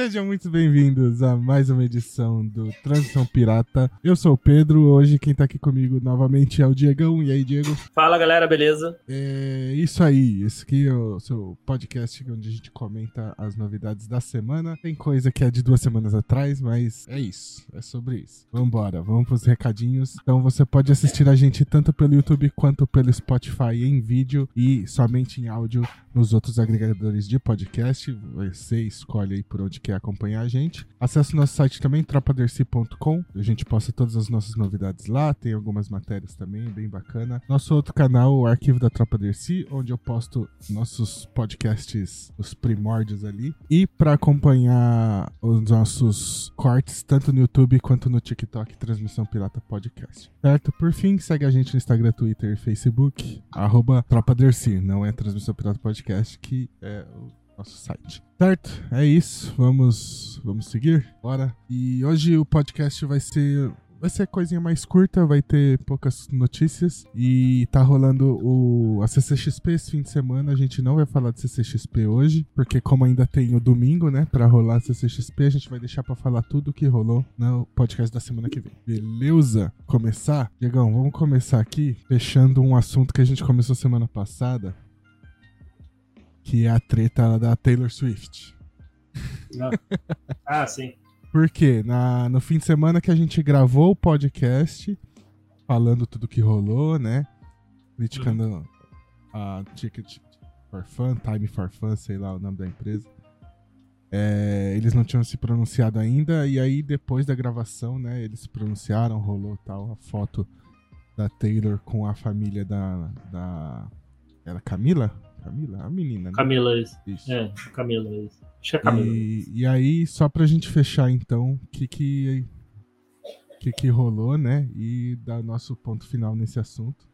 Sejam muito bem-vindos a mais uma edição do Transição Pirata. Eu sou o Pedro, hoje quem tá aqui comigo novamente é o Diegão. E aí, Diego? Fala galera, beleza? É isso aí, esse aqui é o seu podcast onde a gente comenta as novidades da semana. Tem coisa que é de duas semanas atrás, mas é isso, é sobre isso. Vambora, vamos pros recadinhos. Então você pode assistir a gente tanto pelo YouTube quanto pelo Spotify em vídeo e somente em áudio nos outros agregadores de podcast. Você escolhe aí por onde quer acompanhar a gente. Acesse nosso site também, tropaderci.com. A gente posta todas as nossas novidades lá, tem algumas matérias também, bem bacana. Nosso outro canal, o Arquivo da Tropa Dercy, onde eu posto nossos podcasts, os primórdios ali. E para acompanhar os nossos cortes, tanto no YouTube quanto no TikTok, Transmissão Pirata Podcast. Certo? Por fim, segue a gente no Instagram, Twitter e Facebook, arroba Tropa. Não é Transmissão Pirata Podcast, que é o nosso site. Certo? É isso. Vamos, vamos seguir? Bora. E hoje o podcast vai ser vai ser coisinha mais curta, vai ter poucas notícias e tá rolando o a CCXP esse fim de semana. A gente não vai falar de CCXP hoje, porque como ainda tem o domingo, né, para rolar a CCXP, a gente vai deixar para falar tudo que rolou no podcast da semana que vem. Beleza? Começar? Diegão, vamos começar aqui fechando um assunto que a gente começou semana passada, que é a treta da Taylor Swift. Ah, ah sim. Porque na, no fim de semana que a gente gravou o podcast, falando tudo que rolou, né? Criticando uhum. a Ticket for Fun, Time for Fun, sei lá o nome da empresa. É, eles não tinham se pronunciado ainda, e aí depois da gravação, né, eles se pronunciaram, rolou tal, a foto da Taylor com a família da. da era Camila? Camila? A menina, né? Camila, isso. isso. É, Camila, isso. Acho que é Camila. E, e aí, só pra gente fechar então, o que que, que que rolou, né? E dar nosso ponto final nesse assunto.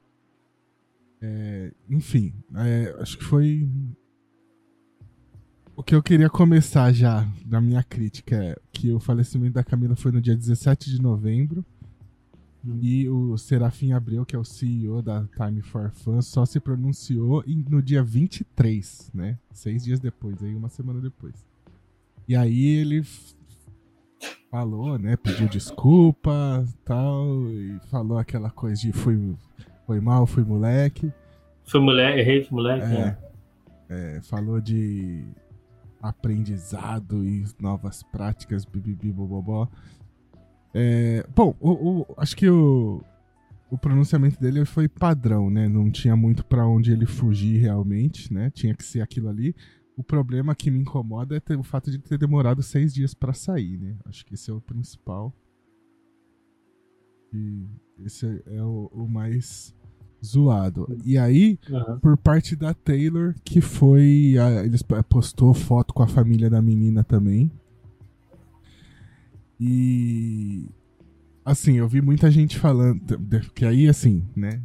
É, enfim, é, acho que foi. O que eu queria começar já da minha crítica é que o falecimento da Camila foi no dia 17 de novembro. E o Serafim Abreu, que é o CEO da Time for Fun, só se pronunciou no dia 23, né? Seis dias depois, aí uma semana depois. E aí ele falou, né? Pediu desculpa tal, e falou aquela coisa de fui, foi mal, fui moleque. Fui moleque, errei, fui moleque. É, é. é, falou de aprendizado e novas práticas, bibibi, bobobó. É, bom, o, o, acho que o, o pronunciamento dele foi padrão, né? Não tinha muito para onde ele fugir realmente, né? Tinha que ser aquilo ali. O problema que me incomoda é ter, o fato de ter demorado seis dias para sair, né? Acho que esse é o principal. E esse é o, o mais zoado. E aí, uhum. por parte da Taylor, que foi. A, eles postou foto com a família da menina também. E assim, eu vi muita gente falando que aí assim, né?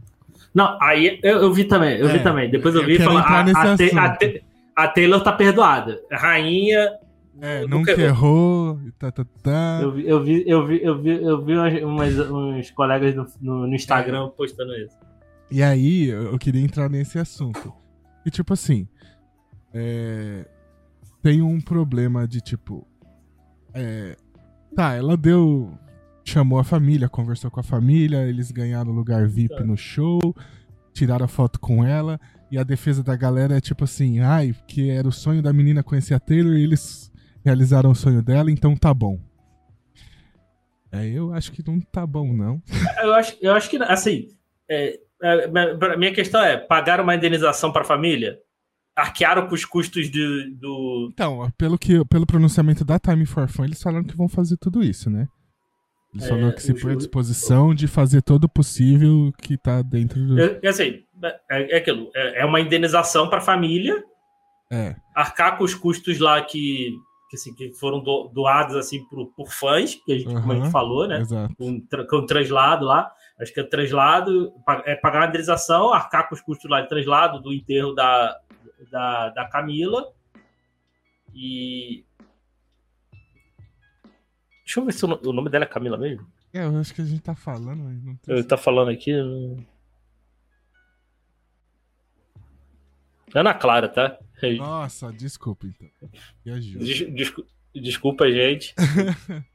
Não, aí eu, eu vi também, eu é, vi também. Depois eu vi falar a, a, a, a, Taylor tá perdoada. Rainha é, nunca, nunca errou, tá, tá, tá. Eu vi, eu vi, eu vi, eu vi, eu vi umas, uns colegas no, no, no Instagram é. postando isso. E aí, eu queria entrar nesse assunto. E tipo assim, é, tem um problema de tipo, é, Tá, ela deu. Chamou a família, conversou com a família, eles ganharam lugar VIP tá. no show, tiraram a foto com ela, e a defesa da galera é tipo assim: ai, que era o sonho da menina conhecer a Taylor e eles realizaram o sonho dela, então tá bom. É, eu acho que não tá bom, não. Eu acho, eu acho que, assim, é, é, minha questão é: pagar uma indenização para a família? Arquearam com os custos de, do. Então, pelo, que, pelo pronunciamento da Time for Fun, eles falaram que vão fazer tudo isso, né? Eles é, falaram que se põe à disposição de fazer todo o possível que tá dentro do. É, assim, é, é aquilo. É, é uma indenização para a família. É. Arcar com os custos lá que, que, assim, que foram do, doados assim por, por fãs, que a gente, uhum, como a gente falou, né? Exato. Com, com o translado lá. Acho que é translado, é pagar a indenização, arcar com os custos lá de translado, do enterro da, da, da Camila. E. Deixa eu ver se o nome dela é Camila mesmo. É, eu acho que a gente tá falando, mas não Eu tá falando aqui. Ana Clara, tá? Nossa, desculpa então. Des, Desculpa, gente.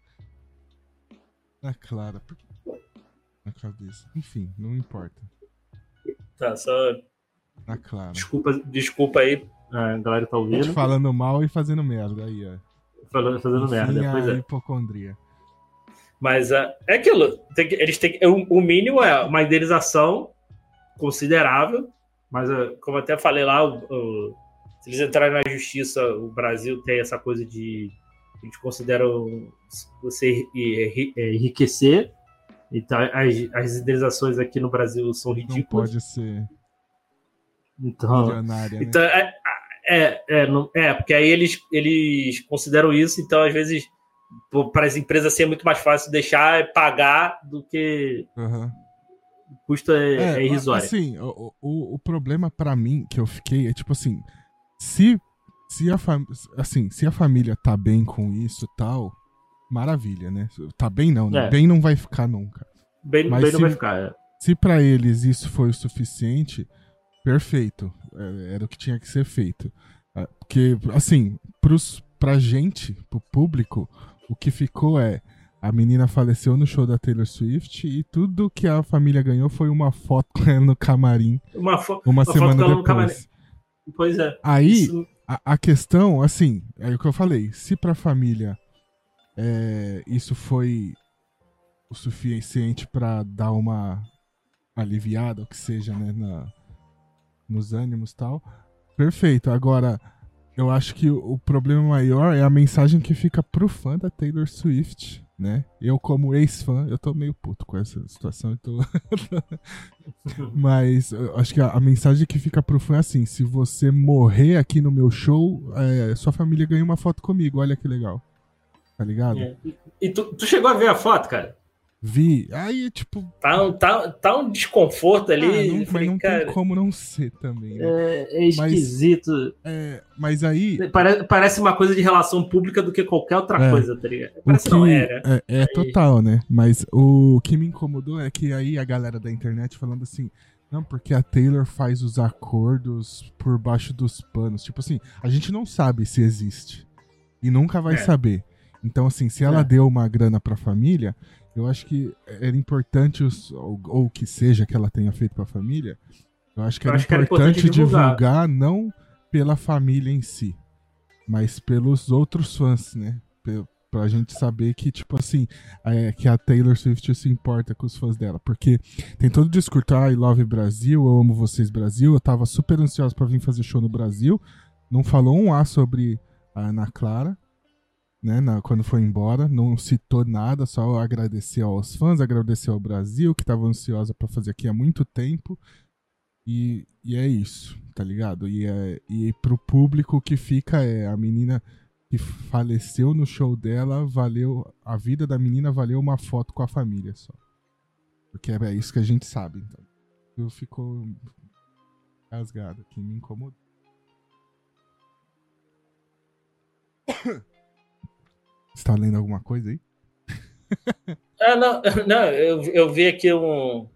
Na Clara. Na cabeça. Enfim, não importa. Tá, só. Na Clara. Desculpa, desculpa aí, a galera tá ouvindo. Falando mal e fazendo merda aí, ó. Falando, fazendo merda, pois é. hipocondria. Mas uh, é aquilo. Tem que- eles têm que- o, o mínimo é uma indenização considerável. Mas, uh, como até falei lá, se eles entrarem na justiça, o Brasil tem essa coisa de. A gente considera você enri- é, enriquecer. Então, as, as indenizações aqui no Brasil são Não ridículas. pode ser Então, milionária, né? então, é, é, é, não- é, porque aí eles, eles consideram isso, então às vezes para as empresas assim, é muito mais fácil deixar pagar do que Aham. o custo é, é irrisório. Assim, o, o, o problema pra mim que eu fiquei é tipo assim, se se a assim, se a família tá bem com isso e tal, maravilha, né? Tá bem não, né? É. Bem não vai ficar nunca. bem mas bem não se- vai ficar. é. Se pra eles isso foi o suficiente, perfeito. É, Era o que tinha que ser feito. É, Porque, assim, pros, pra gente, pro público, o que ficou é. A menina faleceu no show da Taylor Swift e tudo que a família ganhou foi uma foto com ela no camarim Uma, fo- uma, foto semana com ela no depois. Pois é. Aí, Isso- a, a questão, assim, é o que eu falei. Se pra família é, isso foi o suficiente pra dar uma aliviada, o que seja, né, na, nos ânimos tal, perfeito. Agora, eu acho que o, problema maior é a mensagem que fica pro fã da Taylor Swift, né? Eu, como ex-fã, eu tô meio puto com essa situação, tô... Mas eu acho que a, a mensagem que fica pro fã é assim: se você morrer aqui no meu show, é, sua família ganha uma foto comigo, olha que legal. Tá ligado? é. E tu, tu chegou a ver a foto, cara? Vi. Aí, tipo, Tá, um- tá, tá um desconforto ali. ah, não, mas falei, não cara, tem como não ser também. Né? é, é esquisito. É, mas aí. Parece, parece uma coisa de relação pública do que qualquer outra É. coisa, tá ligado? O Parece que, não, era. é, é total, né? Mas o que me incomodou é que aí a galera da internet falando assim, não, porque a Taylor faz os acordos por baixo dos panos. Tipo assim, a gente não sabe se existe. E nunca vai É. saber. Então, assim, se ela É. deu uma grana pra família, eu acho que era importante, os, ou, ou que seja que ela tenha feito pra família, eu acho que Eu era acho que era importante, importante divulgar. divulgar. não pela família em si, mas pelos outros fãs, né? Pe- Pra gente saber que, tipo assim, é, que a Taylor Swift se importa com os fãs dela. Porque tem todo o discurso, ah, I love Brasil, eu amo vocês Brasil. Eu tava super ansioso pra vir fazer show no Brasil. Não falou um A sobre a Ana Clara, né, na- quando foi embora. Não citou nada, só agradeceu aos fãs, agradeceu ao Brasil, que tava ansiosa pra fazer aqui há muito tempo. E, e é isso, tá ligado? E, é, e pro público que fica é a menina que faleceu no show dela, valeu. A vida da menina valeu uma foto com a família só. Porque é isso que a gente sabe, então. Eu ficou rasgado aqui, me incomodou. Você tá lendo alguma coisa aí? Ah, não, não eu, eu vi aqui um.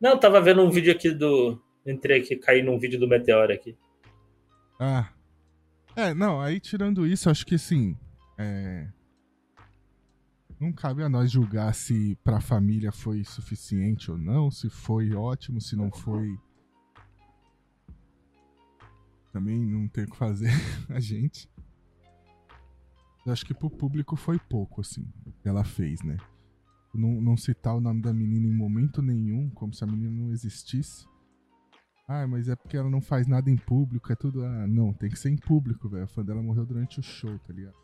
Não, eu tava vendo um vídeo aqui do. Entrei aqui, caí num vídeo do Meteoro aqui. Ah. É, não, aí tirando isso, acho que assim. É... Não cabe a nós julgar se pra família foi suficiente ou não, se foi ótimo, se não foi. Também não tem o que fazer a gente. Eu acho que pro público foi pouco, assim, o que ela fez, né? Não, não citar o nome da menina em momento nenhum, como se a menina não existisse. Ah, mas é porque ela não faz nada em público, é tudo. Ah, não, tem que ser em público, velho. A fã dela morreu durante o show, tá ligado?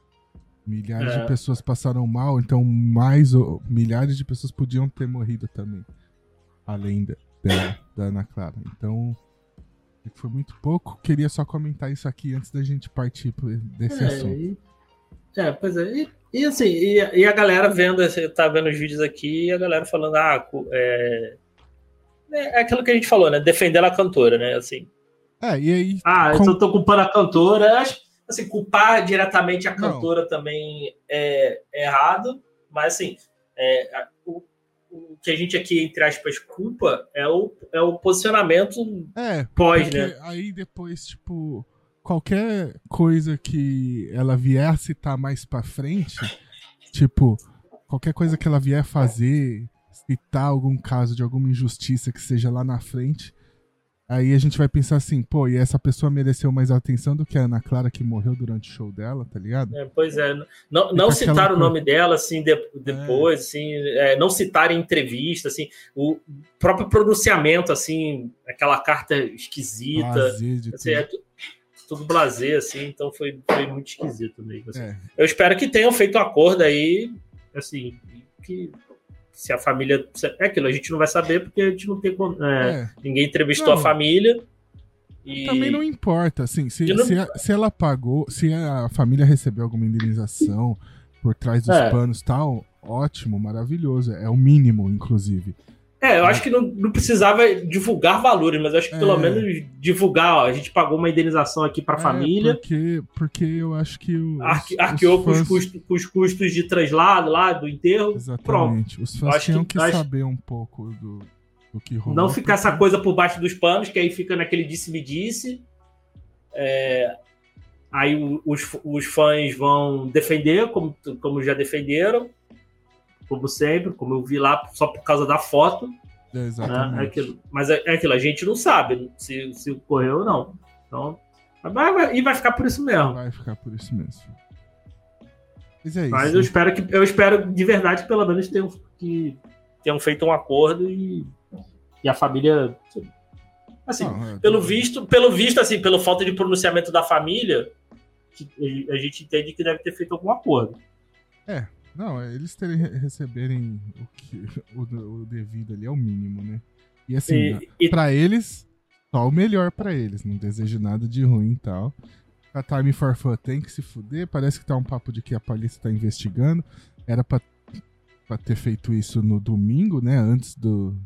Milhares É. de pessoas passaram mal, então mais ou- milhares de pessoas podiam ter morrido também. Além da, dela, da Ana Clara. Então, foi muito pouco. Queria só comentar isso aqui antes da gente partir desse É, assunto. e- é, pois é. E, e assim, e, e a galera vendo, você tá vendo os vídeos aqui, e a galera falando, ah, cu- é, é aquilo que a gente falou, né? Defendendo a cantora, né? Assim, É, e aí. ah, eu Com- só tô culpando a cantora. Assim, culpar diretamente a Não. cantora também é, é errado, mas assim, é, o, o que a gente aqui, entre aspas, culpa é o, é o posicionamento É, pós, né? aí depois, tipo, qualquer coisa que ela vier a citar mais pra frente, tipo, qualquer coisa que ela vier fazer, citar algum caso de alguma injustiça que seja lá na frente, aí a gente vai pensar assim, pô, e essa pessoa mereceu mais atenção do que a Ana Clara que morreu durante o show dela, tá ligado? É, pois é, não, não citar o nome dela assim de, depois, é. assim, é, não citar em entrevista, assim, o próprio pronunciamento, assim, aquela carta esquisita, assim, é, tudo blazer, assim, então foi, foi muito esquisito mesmo. Assim. É. Eu espero que tenham feito um acordo aí, assim, que se a família. É aquilo, a gente não vai saber porque a gente não tem. É, é. Ninguém entrevistou não. a família. E... Também não importa, assim, se, não... se, a, se, ela pagou, se a família recebeu alguma indenização por trás dos é. panos tal, ótimo, maravilhoso. É o mínimo, inclusive. É, eu acho que não, não precisava divulgar valores, mas acho que pelo é. menos divulgar, ó, a gente pagou uma indenização aqui para a é, família. Porque, porque eu acho que os, Arque, arqueou os fãs... com, os custos, com os custos de translado lá, do enterro. Exatamente. Pronto. Os fãs tinham que, que acho... saber um pouco do, do que rolou. Não ficar porque... essa coisa por baixo dos panos, que aí fica naquele disse-me-disse. É, aí os, os fãs vão defender, como, como já defenderam como sempre, como eu vi lá só por causa da foto. É, exatamente. Né? É aquilo. Mas é, é, aquilo, a gente não sabe se, se ocorreu ou não. Então, vai, vai, e vai ficar por isso mesmo. Vai ficar por isso mesmo. Mas é isso. Mas eu espero que eu espero de verdade que pelo menos tenham, que tenham feito um acordo e, e a família. Assim, não, é, pelo visto, pelo visto, assim, pela falta de pronunciamento da família, a gente entende que deve ter feito algum acordo. É, não, é eles terem, receberem o, que, o, o devido ali é o mínimo, né? E assim, e, e... para eles, só o melhor para eles. Não desejo nada de ruim e tal. A Time for Fun tem que se fuder. Parece que tá um papo de que a polícia tá investigando. Era pra, pra ter feito isso no domingo, né? Antes do.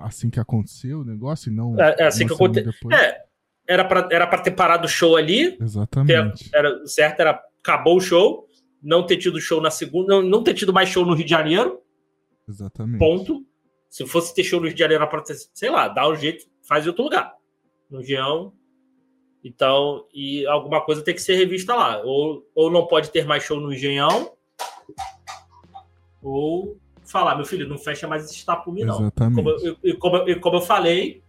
Assim que aconteceu o negócio, e não. É, é assim que aconteceu. É, era pra, era pra ter parado o show ali. Exatamente. Era, certo, era. Acabou o show não ter tido show na segunda, não, não ter tido mais show no Rio de Janeiro. Exatamente. Ponto. Se fosse ter show no Rio de Janeiro, sei lá, dá um jeito, faz em outro lugar. No Geão. Então, e alguma coisa tem que ser revista lá. Ou, ou não pode ter mais show no Engenhão, ou falar, meu filho, não fecha mais esse tapume, não. Exatamente. Como eu, como, eu, como eu falei,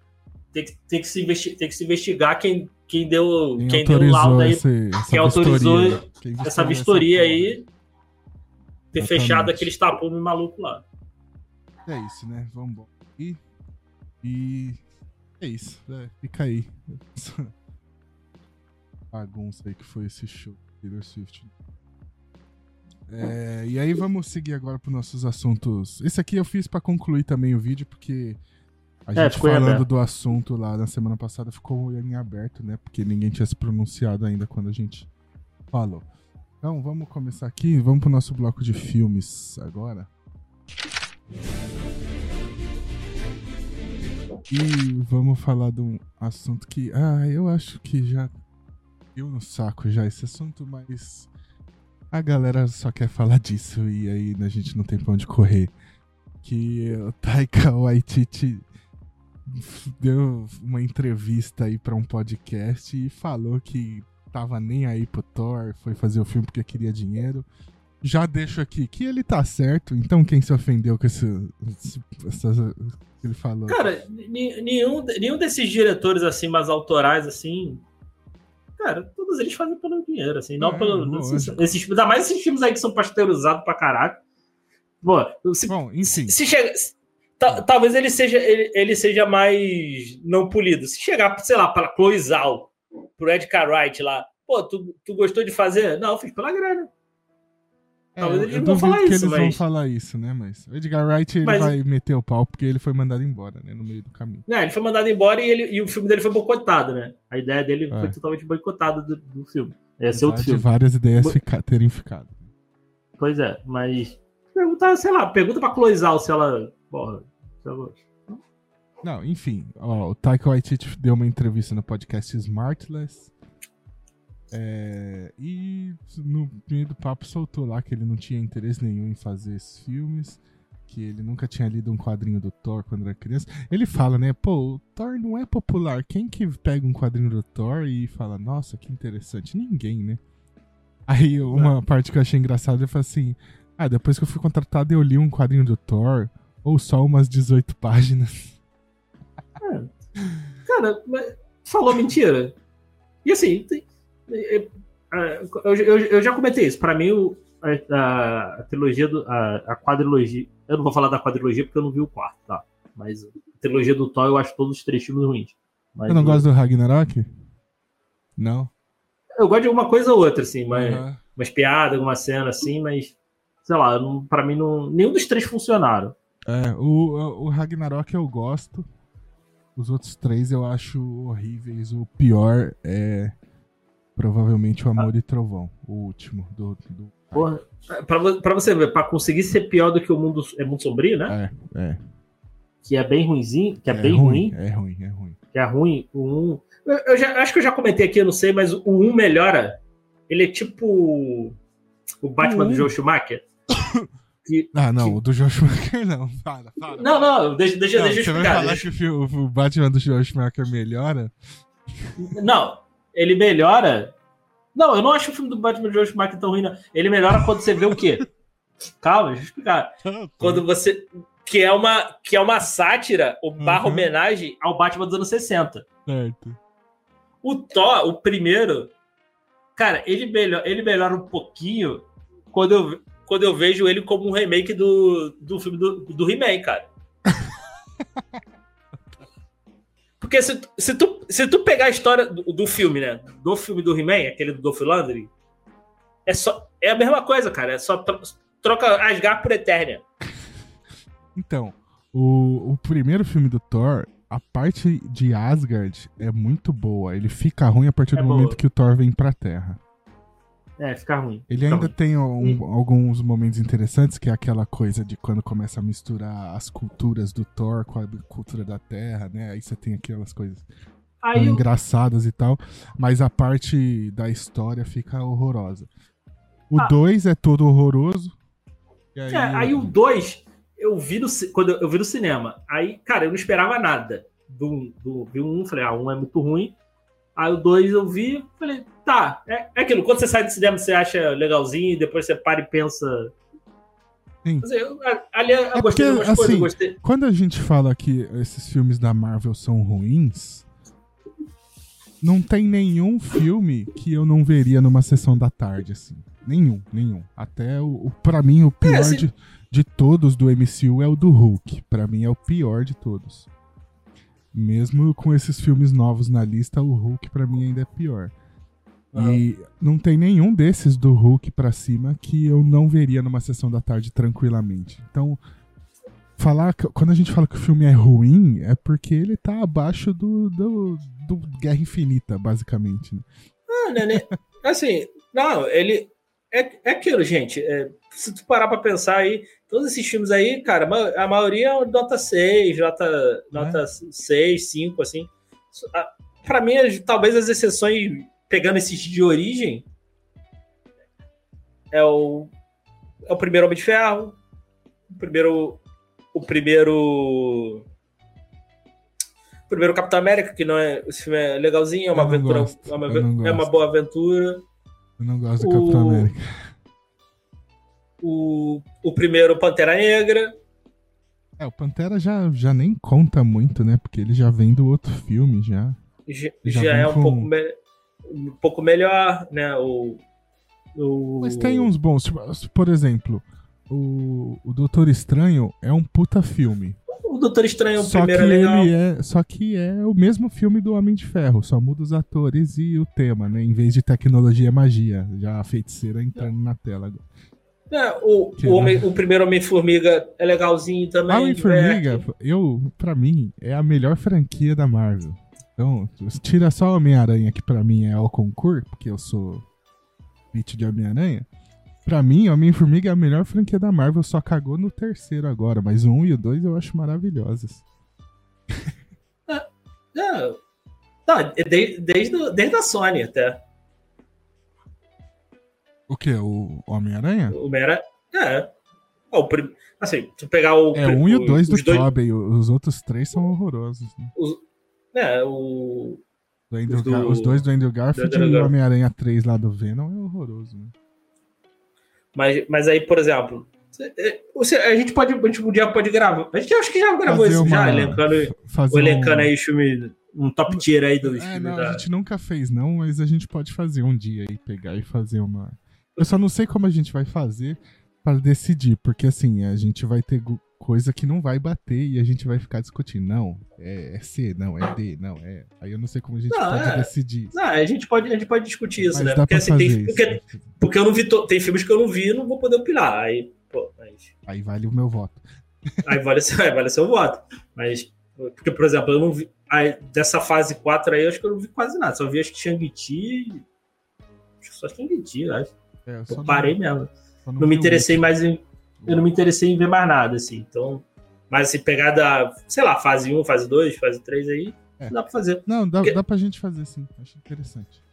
tem que, tem que, se, tem que se investigar quem, quem deu, quem, quem deu o laudo aí, esse, quem autorizou quem essa vistoria aí, ter Exatamente. fechado aquele tapume maluco lá. É isso, né? Vamos e E é isso, é, fica aí. Bagunça aí que foi esse show Taylor Swift. É, e aí vamos seguir agora para nossos assuntos. Esse aqui eu fiz para concluir também o vídeo, porque a é, gente falando do assunto lá na semana passada ficou em aberto, né? Porque ninguém tinha se pronunciado ainda quando a gente falou. Então vamos começar aqui, vamos pro nosso bloco de filmes agora. E vamos falar de um assunto que, ah, eu acho que já deu no saco já esse assunto, mas a galera só quer falar disso e aí a gente não tem pra onde correr. Que o Taika Waititi deu uma entrevista aí para um podcast e falou que tava nem aí pro Thor, foi fazer o filme porque queria dinheiro. Já deixo aqui que ele tá certo, então quem se ofendeu com esse, esse essa, ele falou? Cara, nenhum, nenhum desses diretores assim mais autorais assim, cara, todos eles fazem pelo dinheiro, assim, não é, pelo. Esses, esses, ainda mais esses filmes aí que são pasteurizados pra caralho. Bom, se, Bom enfim. Se, se chega, talvez ele seja, ele, ele, seja mais não polido. Se chegar, sei lá, para Chloe Zhao, pro Ed Cartwright lá, pô, tu, tu gostou de fazer? Não, fiz pela grana. É, talvez eles não vão falar que isso, eles mas... vão falar isso, né? Mas o Edgar Wright ele mas... vai meter o pau porque ele foi mandado embora, né? No meio do caminho. Não, ele foi mandado embora e, ele, e o filme dele foi boicotado, né? A ideia dele é. foi totalmente boicotada do, do filme. Ia ser outro filme. várias ideias Bo... fica, terem ficado. Pois é, mas perguntar, sei lá, pergunta pra Chloe Zhao se ela Porra, Não, enfim, ó, o Taika Waititi deu uma entrevista no podcast Smartless. É, e no meio do papo soltou lá que ele não tinha interesse nenhum em fazer esses filmes. que ele nunca tinha lido um quadrinho do Thor quando era criança. Ele fala, né? Pô, o Thor não é popular. Quem que pega um quadrinho do Thor e fala, nossa, que interessante? Ninguém, né? Aí uma parte que eu achei engraçada, ele fala assim: Ah, depois que eu fui contratado, eu li um quadrinho do Thor, ou só umas 18 páginas. É. Cara, falou mentira. E assim, tem, é, é, eu, eu, eu, já comentei isso. Para mim, o, a, a, trilogia do. A, a, quadrilogia. Eu não vou falar da quadrilogia porque eu não vi o quarto, tá? Mas a trilogia do Thor eu acho todos os três filmes ruins. Mas, eu não gosto do Ragnarok? Não. Eu gosto de alguma coisa ou outra, assim, mas, uhum. umas piadas, alguma cena assim, mas. Sei lá, não, pra mim não. Nenhum dos três funcionaram. É, o, o Ragnarok eu gosto. Os outros três eu acho horríveis. O pior é provavelmente o Amor ah. e Trovão, o último do. do... Porra, pra, pra você ver, pra conseguir ser pior do que o mundo é muito sombrio, né? É, é. Que é bem ruimzinho, que é, é bem ruim, ruim, É ruim, é ruim. Que é ruim. O 1. Eu, eu já, acho que eu já comentei aqui, eu não sei, mas o 1 melhora. Ele é tipo o Batman do Joe Schumacher. Que, ah, não, que... o do Joe Schumacher não. Para, para. Não, não, deixa, deixa, não, deixa eu explicar. Você vai falar deixa... que o, o Batman do Joe Schumacher melhora? Não, ele melhora. Não, eu não acho o filme do Batman do Joe Schumacher tão ruim, não. Ele melhora quando você vê o quê? Calma, deixa eu explicar. Ah, quando você. Que é uma, que é uma sátira, ou barra uhum. homenagem ao Batman dos anos 60. Certo. O Thor, o primeiro, cara, ele, melhor, ele melhora um pouquinho quando eu, quando eu vejo ele como um remake do, do filme do, do He-Man, cara. Porque se, se, tu, se tu pegar a história do, do filme, né? Do filme do He-Man, aquele do Dolph Lundgren, é, só, é a mesma coisa, cara. É só troca Asgard por Eternia. Então, o, o primeiro filme do Thor, a parte de Asgard é muito boa. Ele fica ruim a partir é do boa. momento que o Thor vem pra Terra. É, fica ruim. Ele fica ainda ruim. tem um, alguns momentos interessantes, que é aquela coisa de quando começa a misturar as culturas do Thor com a cultura da Terra, né? Aí você tem aquelas coisas eu... engraçadas e tal. Mas a parte da história fica horrorosa. O 2 ah. é todo horroroso. Aí, é, aí o 2 eu vi no, quando eu, eu, vi no cinema. Aí, cara, eu não esperava nada. Do, do, vi um, falei, ah, um é muito ruim. Aí o 2 eu vi, falei, tá, é, é aquilo. Quando você sai do cinema, você acha legalzinho, e depois você para e pensa. Sim. Eu, ali eu é gostei porque, assim, coisas, gostei. Quando a gente fala que esses filmes da Marvel são ruins, não tem nenhum filme que eu não veria numa sessão da tarde, assim. Nenhum, nenhum. Até o, o para mim, o pior é, assim... de, de todos do MCU é o do Hulk. Para mim é o pior de todos. Mesmo com esses filmes novos na lista, o Hulk para mim ainda é pior. Uhum. E não tem nenhum desses do Hulk para cima que eu não veria numa sessão da tarde tranquilamente. Então, falar quando a gente fala que o filme é ruim, é porque ele tá abaixo do, do, do Guerra Infinita, basicamente. Né? Ah, né, né? Assim, não, ele. É, é aquilo, gente. É, se tu parar pra pensar aí, todos esses filmes aí, cara, a maioria é nota 6, nota, nota é. 6, 5, assim. Pra mim, talvez as exceções, pegando esses de origem, é o, é o primeiro Homem de Ferro, o primeiro. O primeiro. O primeiro Capitão América, que não é. Esse filme é legalzinho, é uma aventura. É uma, é uma boa aventura. Eu não gosto do o, Capitão América o, o primeiro Pantera Negra. É, o Pantera já, já nem conta muito, né? Porque ele já vem do outro filme, já. Já, já é um, com... pouco me... um pouco melhor, né? O, o... Mas tem uns bons. Tipo, por exemplo, o, o Doutor Estranho é um puta filme. O Doutor Estranho, o só primeiro que é legal. Ele é, só que é o mesmo filme do Homem de Ferro, só muda os atores e o tema, né? Em vez de tecnologia, é magia. Já a feiticeira entrando na tela agora. É, o, o, homem, o, primeiro Homem-Formiga é legalzinho também. Homem-Formiga, eu, pra mim, é a melhor franquia da Marvel. Então, tira só Homem-Aranha, que pra mim é o concurso, porque eu sou beat de Homem-Aranha. Pra mim, Homem-Formiga é a melhor franquia da Marvel, só cagou no terceiro agora, mas o 1 e o 2 eu acho maravilhosos. É, é, tá, desde, desde, desde a Sony até. O que? O Homem-Aranha? O Homem-Aranha. É. o prim... Assim, tu pegar o. É, um e o dois do dois... Tobey, os outros três são horrorosos. Né? Os... É, o. Do Andrew os, do... os dois do Andrew Garfield do e o Homem-Aranha 3 lá do Venom é horroroso, né? Mas, mas aí, por exemplo, você, a gente pode, a gente podia pode gravar. A gente acho que já gravou fazer isso, uma, já, elencando, elencando um... aí o filme, um top tier aí do é, não, da... A gente nunca fez, não, mas a gente pode fazer um dia aí, pegar e fazer uma. Eu só não sei como a gente vai fazer para decidir, porque assim, a gente vai ter coisa que não vai bater e a gente vai ficar discutindo. Não, é, é C, não, é D, não, é. Aí eu não sei como a gente não, pode é... decidir. Não, a gente pode, a gente pode discutir isso, Mas né? Porque, assim, tem, porque, porque, eu não vi. Tem filmes que eu não vi e não vou poder opinar. Aí, pô, mas... aí vale o meu voto. Aí vale, aí vale o seu voto. Mas, porque, por exemplo, eu não vi. Aí, dessa fase 4 aí, eu acho que eu não vi quase nada. Só vi acho que Shang-Chi. Acho que só Shang-Chi, acho. É, eu, parei não, mesmo. Não, não me interessei mais em eu não me interessei em ver mais nada, assim. Então, mas assim, pegar da, sei lá, fase 1, fase 2, fase 3 aí, é. dá pra fazer. Não, dá, porque, dá pra gente fazer sim. Acho interessante.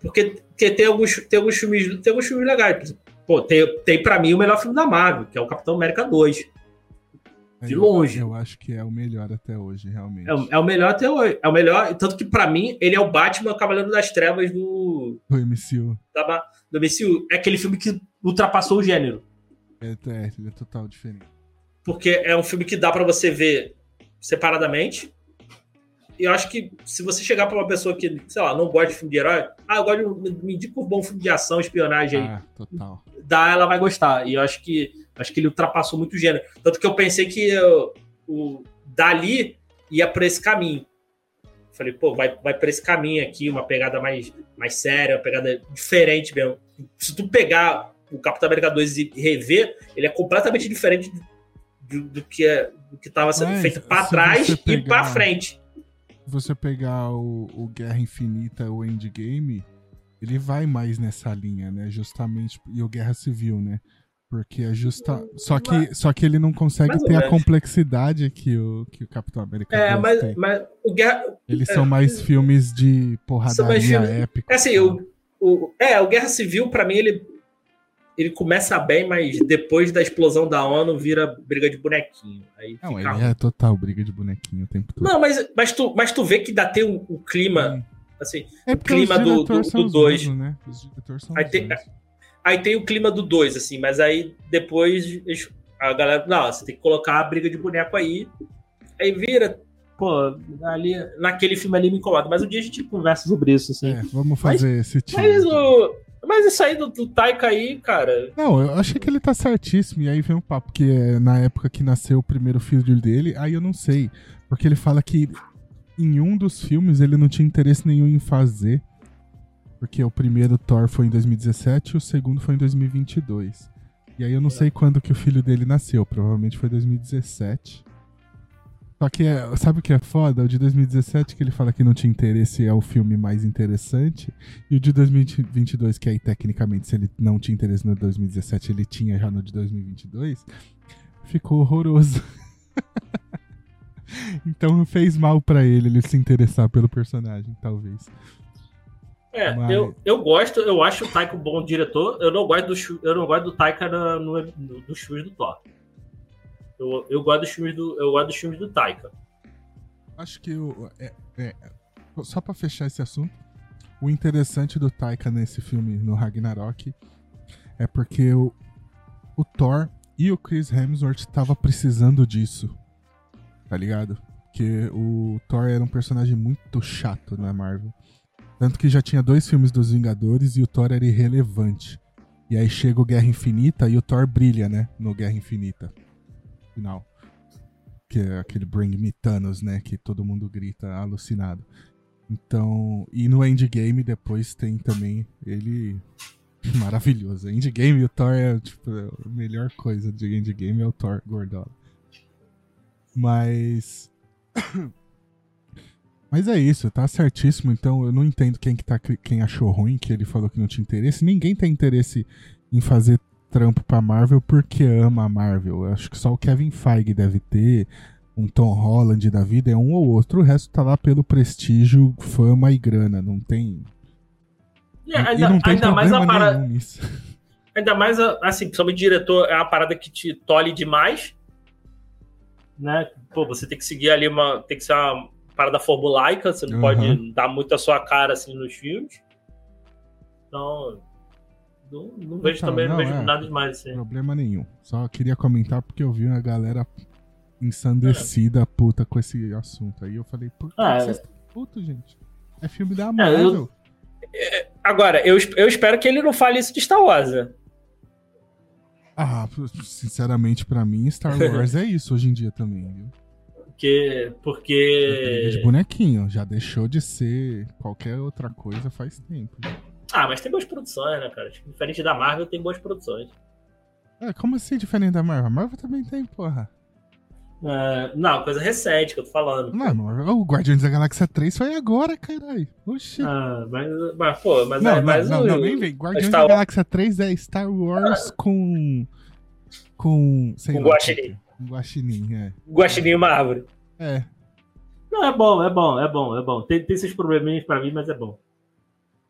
Porque, porque tem, alguns, tem, alguns filmes, tem alguns filmes legais. Pô, tem, tem pra mim o melhor filme da Marvel, que é o Capitão América 2. De eu, longe. Eu acho que é o melhor até hoje, realmente. É, é, o melhor até hoje. É o melhor, tanto que para mim ele é o Batman Cavaleiro das Trevas do. Do MCU. Da, do MCU. É aquele filme que ultrapassou o gênero. É, é, ele é total diferente. Porque é um filme que dá para você ver separadamente. E eu acho que se você chegar para uma pessoa que, sei lá, não gosta de filme de herói, ah, eu gosto de me indica um bom filme de ação, espionagem ah, total. Dá, ela vai gostar. E eu acho que acho que ele ultrapassou muito o gênero. Tanto que eu pensei que eu, o dali ia para esse caminho. Falei, pô, vai, vai para esse caminho aqui, uma pegada mais, mais séria, uma pegada diferente mesmo. Se tu pegar o Capitão América 2 e rever, ele é completamente diferente do, do que é, do que estava sendo Mas, feito para trás pegar, e para frente. Se você pegar o, o Guerra Infinita, o Endgame, ele vai mais nessa linha, né? Justamente e o Guerra Civil, né? Porque é justa. Só que, só que ele não consegue ter a complexidade que o, que o Capitão América é, mas, tem. mas o Guerra. Eles é, são mais filmes de porradaria épica. É assim, o, o, é, o Guerra Civil, para mim, ele ele começa bem, mas depois da explosão da ONU vira briga de bonequinho. Aí não, fica... ele é total briga de bonequinho o tempo todo. Não, mas, mas, tu, mas tu vê que dá tem o, o clima. Assim, é o clima do 2. Do, do dois. Né? Os diretores são aí, tem, aí tem o clima do 2, assim, mas aí depois a galera. Não, você tem que colocar a briga de boneco aí. Aí vira. Pô, ali, naquele filme ali me incomoda. Mas um dia a gente conversa sobre isso, assim. É, vamos fazer mas, esse tipo. Mas o mas isso aí do, do Taika aí, cara. Não, eu achei que ele tá certíssimo. E aí vem um papo, porque é na época que nasceu o primeiro filho dele, aí eu não sei. Porque ele fala que em um dos filmes ele não tinha interesse nenhum em fazer. Porque o primeiro Thor foi em 2017 e o segundo foi em 2022. E aí eu não sei quando que o filho dele nasceu. Provavelmente foi 2017. Só que é, sabe o que é foda? O de 2017 que ele fala que não tinha interesse é o filme mais interessante. E o de 2022, que aí tecnicamente, se ele não tinha interesse no 2017, ele tinha já no de 2022, ficou horroroso. então fez mal para ele ele se interessar pelo personagem, talvez. É, Mas... eu, eu gosto, eu acho o Taika um bom diretor. Eu não gosto do, eu não gosto do Taika no, no, no, dos filmes do Thor. Eu, eu gosto dos filmes do, eu gosto dos filmes do Taika. Acho que eu, é, é, só para fechar esse assunto, o interessante do Taika nesse filme, no Ragnarok, é porque o, o Thor e o Chris Hemsworth estavam precisando disso, tá ligado? Porque o Thor era um personagem muito chato na Marvel. Tanto que já tinha dois filmes dos Vingadores e o Thor era irrelevante. E aí chega o Guerra Infinita e o Thor brilha, né? No Guerra Infinita final. Que é aquele Bring Me Thanos, né? Que todo mundo grita alucinado. Então, e no Endgame depois tem também ele maravilhoso. Endgame e o Thor é tipo a melhor coisa de Endgame é o Thor Gordola. Mas Mas é isso, tá certíssimo. Então eu não entendo quem que tá quem achou ruim que ele falou que não tinha interesse. Ninguém tem interesse em fazer trampo pra Marvel porque ama a Marvel. Eu acho que só o Kevin Feige deve ter, um Tom Holland da vida, é um ou outro. O resto tá lá pelo prestígio, fama e grana. Não tem. É, ainda, e não tem ainda mais a parada. Ainda mais, assim, principalmente diretor é uma parada que te tolhe demais. Né? Pô, você tem que seguir ali uma. Tem que ser uma parada formulaica, você não uhum. pode dar muito a sua cara assim nos filmes. Então. Não, não vejo então, também, não, vejo é, nada demais assim. Problema nenhum. Só queria comentar porque eu vi uma galera ensandecida, é. puta, com esse assunto. Aí eu falei, por que ah, vocês putos, gente? É filme da Marvel. É, eu... Agora, eu, eu espero que ele não fale isso de Star Wars. Né? Ah, sinceramente, para mim, Star Wars é isso hoje em dia também, viu? Porque. Porque. De bonequinho, já deixou de ser qualquer outra coisa faz tempo. Ah, mas tem boas produções, né, cara? Tipo, diferente da Marvel, tem boas produções. É, como assim diferente da Marvel? A Marvel também tem, porra. Uh, não, coisa recente que eu tô falando. Mano, o Guardiões da Galáxia 3 foi agora, caralho. Oxi. Ah, mas, mas, pô, mas não, é mais não, o, não, nem vem. Guardiões Star... da Galáxia 3 é Star Wars ah. com. Com. Sei com lá, Guaxinim. Guaxinim, é. Guaxinim e uma árvore. É. Não, é bom, é bom, é bom, é bom. Tem, tem esses probleminhas pra mim, mas é bom.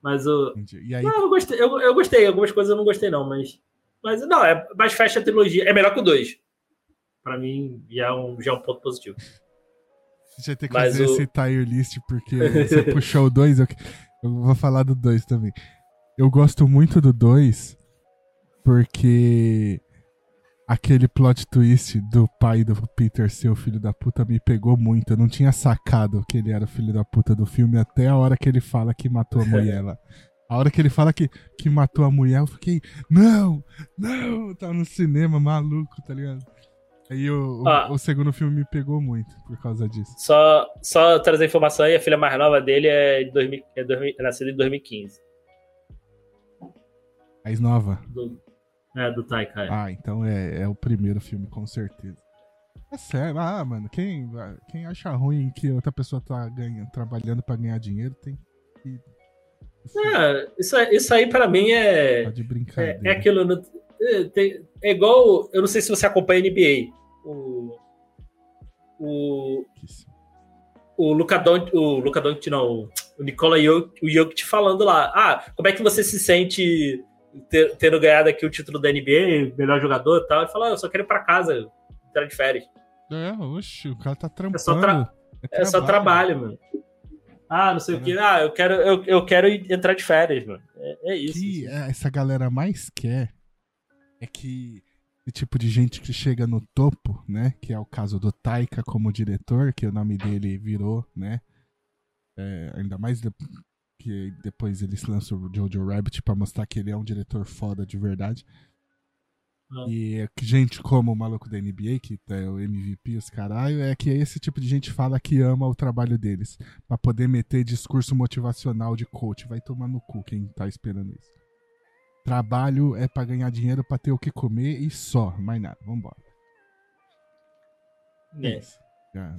Mas o. Aí... Não, eu gostei, eu, eu gostei. Algumas coisas eu não gostei, não, mas. Mas não, é, mas fecha a trilogia. É melhor que o 2 para mim já é, um, já é um ponto positivo. Você vai ter que Mas fazer o... esse tier list, porque você puxou o 2, eu, eu vou falar do 2 também. Eu gosto muito do 2 porque aquele plot twist do pai do Peter ser o filho da puta me pegou muito. Eu não tinha sacado que ele era o filho da puta do filme até a hora que ele fala que matou a mulher lá. A hora que ele fala que, que matou a mulher, eu fiquei, não, não, tá no cinema, maluco, tá ligado? Aí o, ah, o, o, segundo filme me pegou muito por causa disso. Só, só trazer informação aí, a filha mais nova dele é, de 2000, é, 2000, é nascida em 2015. Mais nova? Do, é, do Taika. É. Ah, então é, é o primeiro filme, com certeza. É sério, ah, mano, quem, quem acha ruim que outra pessoa tá ganhando, trabalhando pra ganhar dinheiro tem que. É, isso, isso aí pra mim é. Tá de brincadeira. É, é aquilo. No, é, tem, é igual. Eu não sei se você acompanha a NBA o. O. O Luca Doncic, o Luca Doncic não, o Nicola Jokic falando lá, ah, como é que você se sente ter, tendo ganhado aqui o título da NBA, melhor jogador e tal? Ele falou, ah, eu só quero ir pra casa, entrar de férias. É, oxe, o cara tá trampando. É só, tra é, é só trabalho, mano. Ah, não sei é. o que. Ah, eu quero, eu, eu quero entrar de férias, mano. É, é isso. que assim. essa galera mais quer é que esse tipo de gente que chega no topo, né? Que é o caso do Taika como diretor, que o nome dele virou, né? É, ainda mais que depois ele se lançou o Jojo Rabbit para mostrar que ele é um diretor foda de verdade. Ah. E é gente como o maluco da NBA, que é o MVP, os caralho, é que esse tipo de gente fala que ama o trabalho deles. para poder meter discurso motivacional de coach. Vai tomar no cu quem tá esperando isso. Trabalho é para ganhar dinheiro, para ter o que comer e só, mais nada. Vambora. É.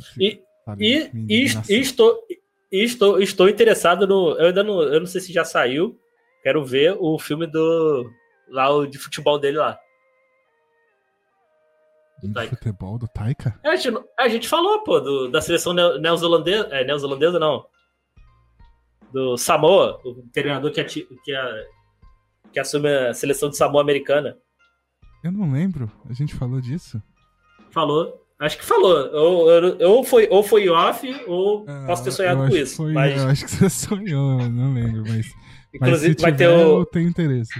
E, e, e, e, estou, estou, interessado no. Eu ainda não, eu não sei se já saiu. Quero ver o filme do. Lá o de futebol dele lá. Do futebol do Taika? É, a, gente, a gente falou, pô, do, da seleção neozelandesa. É, neozelandesa não. Do Samoa, o treinador que, que, que assume a seleção de Samoa americana. Eu não lembro. A gente falou disso? Falou. Acho que falou. Ou, ou, foi, ou foi off, ou ah, posso ter sonhado com isso. Foi, mas... Eu acho que você sonhou, não lembro, mas. Inclusive, mas vai ter o. Eu tenho interesse.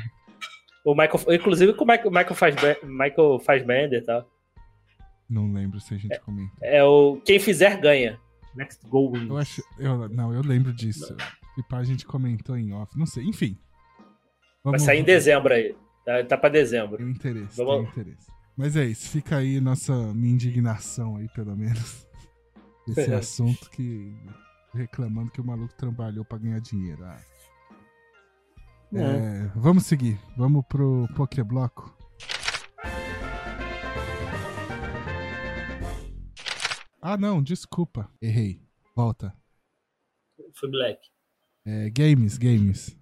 O Michael, inclusive com o Michael, Michael, Fassbender, Michael Fassbender e tal. Não lembro se a gente é, comenta. É o Quem Fizer Ganha. Next Goal Eu acho. Eu, não, eu lembro disso. E pá, a gente comentou em off. Não sei, enfim. Vamos... Vai sair em dezembro aí. Tá, tá pra dezembro. Tem interesse, Vamos... tem interesse. Mas é isso, fica aí nossa minha indignação aí, pelo menos. Esse assunto que. reclamando que o maluco trabalhou pra ganhar dinheiro. Ah. É. É, vamos seguir. Vamos pro Pokébloco. Ah, não, desculpa. Errei. Volta. Foi Black. É, games, games.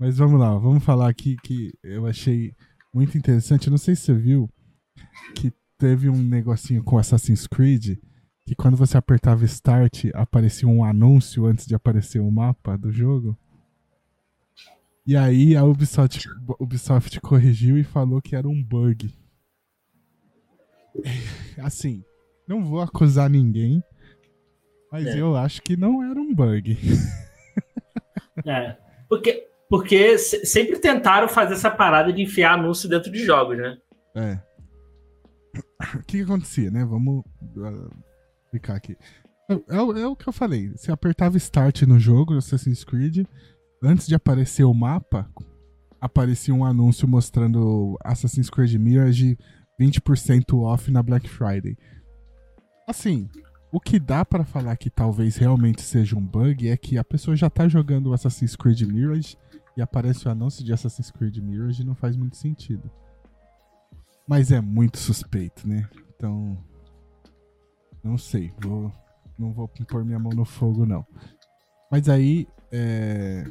Mas vamos lá, vamos falar aqui que eu achei muito interessante. Eu não sei se você viu que teve um negocinho com Assassin's Creed que quando você apertava Start, aparecia um anúncio antes de aparecer o mapa do jogo. E aí a Ubisoft, Ubisoft corrigiu e falou que era um bug. Assim, não vou acusar ninguém, mas é. eu acho que não era um bug. É, porque, porque sempre tentaram fazer essa parada de enfiar anúncio dentro de jogos, né? É. O que, que acontecia, né? Vamos uh, explicar aqui. É, é, é, o que eu falei. Você apertava Start no jogo, Assassin's Creed, antes de aparecer o mapa, aparecia um anúncio mostrando Assassin's Creed Mirage 20% off na Black Friday. Assim, o que dá para falar que talvez realmente seja um bug é que a pessoa já tá jogando Assassin's Creed Mirage e aparece o anúncio de Assassin's Creed Mirage não faz muito sentido. Mas é muito suspeito, né? Então. Não sei. Vou, não vou pôr minha mão no fogo, não. Mas aí. É,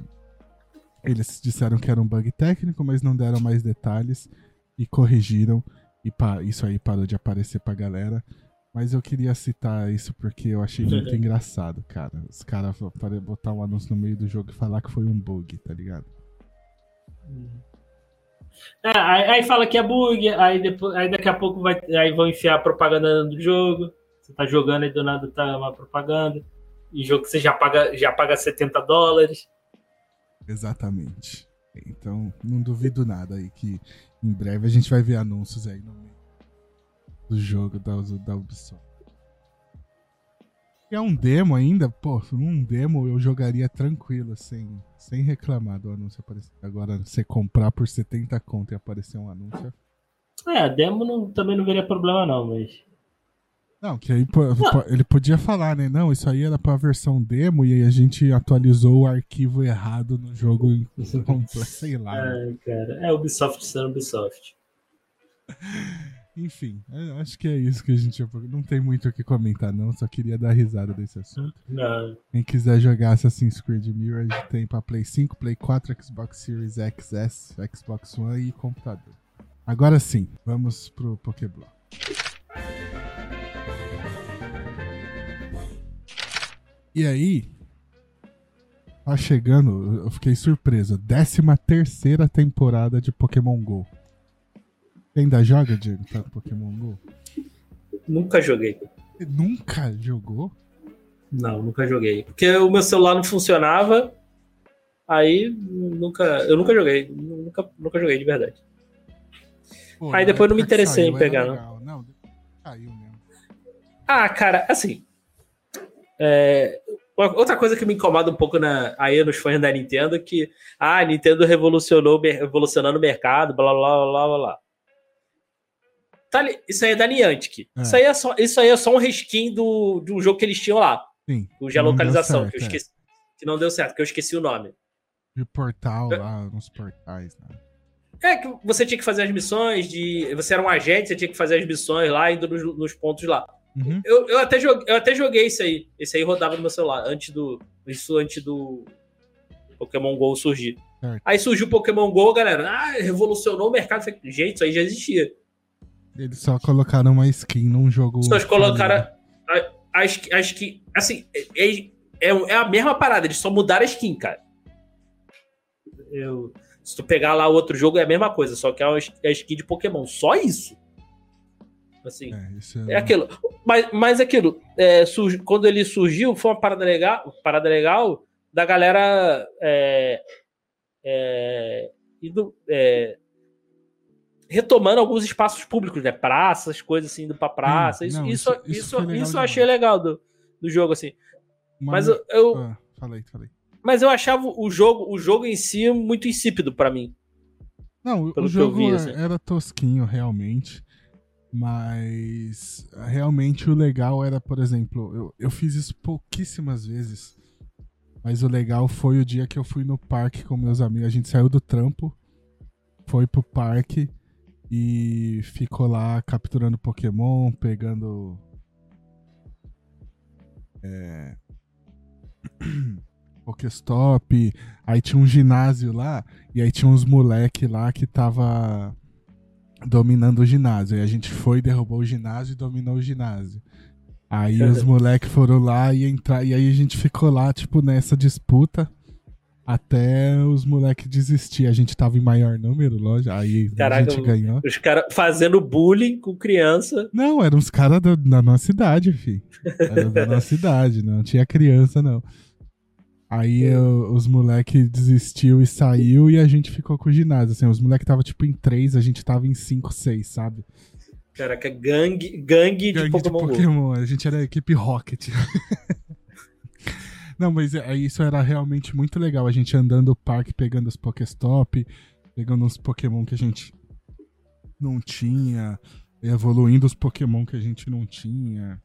eles disseram que era um bug técnico, mas não deram mais detalhes e corrigiram. E isso aí parou de aparecer pra galera. Mas eu queria citar isso porque eu achei muito engraçado, cara. Os caras botar um anúncio no meio do jogo e falar que foi um bug, tá ligado? Hum. É, aí, aí, fala que é bug, aí, depois, aí daqui a pouco vai, aí vão enfiar a propaganda do jogo. Você tá jogando e do nada tá uma propaganda. E jogo que você já paga, já paga 70 dólares. Exatamente. Então, não duvido nada aí que em breve a gente vai ver anúncios aí no meio do jogo da, da Ubisoft. É um demo ainda, pô, um demo eu jogaria tranquilo, sem, sem reclamar do anúncio aparecer. Agora, você comprar por 70 conto e aparecer um anúncio. É, demo não, também não veria problema, não, mas. Não, que aí não. ele podia falar, né? Não, isso aí era pra versão demo e aí a gente atualizou o arquivo errado no jogo completo, sei lá. É, né? cara, é Ubisoft sendo Ubisoft. Enfim, é, acho que é isso que a gente. Não tem muito o que comentar, não. Só queria dar risada desse assunto. Não. Quem quiser jogar Assassin's Creed Mirage tem pra Play 5, Play 4, Xbox Series XS, Xbox One e computador. Agora sim, vamos pro Pokéblock. E aí, tá chegando, eu fiquei surpreso. 13 terceira temporada de Pokémon GO ainda joga, Diego, tá Pokémon GO? Nunca joguei. nunca jogou? Não, nunca joguei. Porque o meu celular não funcionava, aí nunca, eu nunca joguei. Nunca, nunca joguei de verdade. Pô, aí depois não me interessei saiu, em pegar, não. Não, caiu mesmo. Ah, cara, assim. É, outra coisa que me incomoda um pouco na, aí nos fãs da Nintendo é que ah, a Nintendo revolucionou revolucionando o mercado, blá blá blá blá blá. Tá, isso aí é da Niantic. É. Isso, aí é só, isso aí é só um reskin do, de um jogo que eles tinham lá. Sim. O de localização, certo, que eu esqueci. É. Que não deu certo, que eu esqueci o nome. De portal eu... lá, nos portais, né? É que você tinha que fazer as missões de. Você era um agente, você tinha que fazer as missões lá, indo nos, nos pontos lá. Uhum. Eu, eu, até joguei, eu até joguei isso aí. Esse aí rodava no meu celular, antes do. Isso antes do Pokémon GO surgir. Certo. Aí surgiu o Pokémon GO, galera. Ah, revolucionou o mercado. Gente, isso aí já existia. Eles só colocaram uma skin num jogo. Só colocaram a, a, a skin. Assim, é, é, é, a mesma parada, eles só mudaram a skin, cara. Eu, se tu pegar lá outro jogo, é a mesma coisa, só que é, é a skin de Pokémon. Só isso. Assim, é, é, é aquilo. Mas, mas aquilo, é, surgi, quando ele surgiu, foi uma parada legal, parada legal da galera é, é, indo, é, retomando alguns espaços públicos, né? Praças, coisas assim, indo pra praça. Hum, isso, não, isso, isso, isso, isso eu achei legal do, do jogo, assim. Mas, mas eu. eu ah, falei, falei. Mas eu achava o jogo, o jogo em si muito insípido para mim. Não, o jogo vi, assim. era tosquinho, realmente. Mas realmente o legal era, por exemplo, eu, eu fiz isso pouquíssimas vezes. Mas o legal foi o dia que eu fui no parque com meus amigos. A gente saiu do trampo, foi pro parque e ficou lá capturando Pokémon, pegando. É. Pokéstop. Aí tinha um ginásio lá, e aí tinha uns moleque lá que tava dominando o ginásio. E a gente foi, derrubou o ginásio e dominou o ginásio. Aí os moleques foram lá e entrar. E aí a gente ficou lá, tipo, nessa disputa. Até os moleques desistir. A gente tava em maior número, lógico. Aí Caraca, a gente ganhou. Os caras fazendo bullying com criança. Não, eram os caras da, da nossa idade, fi. Era da nossa idade, não tinha criança, não. Aí eu, os moleques desistiu e saiu e a gente ficou com o ginásio. Assim, os moleques tava tipo em 3, a gente tava em 5, 6, sabe? Caraca, gangue, gangue, Gangue de Pokémon, de Pokémon. A gente era a equipe Rocket. Não, mas é, isso era realmente muito legal. A gente andando o parque, pegando os Pokéstop, pegando uns Pokémon que a gente não tinha, evoluindo os Pokémon que a gente não tinha.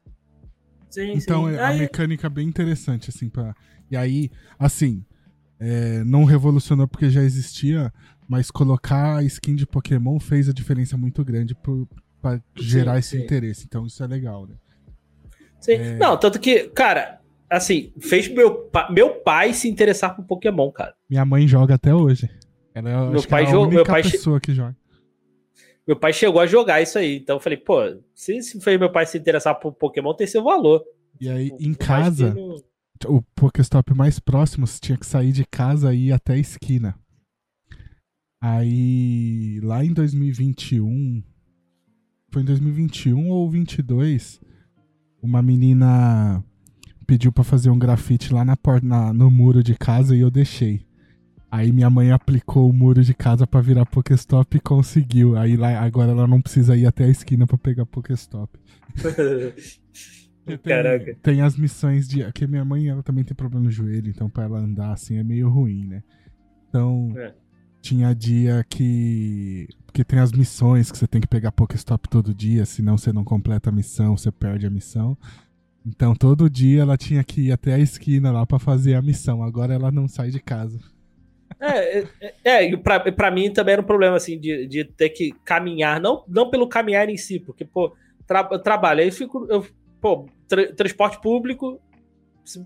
Sim, Então sim. é a Aí- mecânica bem interessante, assim, pra. E aí, assim, é, não revolucionou porque já existia, mas colocar a skin de Pokémon fez a diferença muito grande pro, pra gerar esse sim. interesse. Então isso é legal, né? sim. é- Não, tanto que, cara, assim, fez meu, meu pai se interessar por Pokémon, cara. Minha mãe joga até hoje. Ela é, Meu pai é a joga- única meu pai pessoa que joga. Meu pai chegou a jogar isso aí. Então eu falei, pô, se, se fez meu pai se interessar por Pokémon, tem seu valor. E aí, Por em mais que casa, o Pokéstop mais próximo, você tinha que sair de casa e ir até a esquina. Aí, lá em 2021, foi em 2021 ou 22, uma menina pediu pra fazer um grafite lá na porta, na- no muro de casa e eu deixei. Aí minha mãe aplicou o muro de casa pra virar Pokéstop e conseguiu. Aí lá, agora ela não precisa ir até a esquina pra pegar Pokéstop. Tem, Caraca. tem as missões de. Porque minha mãe ela também tem problema no joelho, então pra ela andar assim é meio ruim, né? Então É. tinha dia que. Porque tem as missões que você tem que pegar Pokéstop todo dia, senão você não completa a missão, você perde a missão. Então todo dia ela tinha que ir até a esquina lá pra fazer a missão. Agora ela não sai de casa. É, é, é, e pra, pra mim também era um problema, assim, de, de ter que caminhar, não, não pelo caminhar em si, porque, pô, tra, eu trabalho, aí eu fico, eu, pô, tra- transporte público,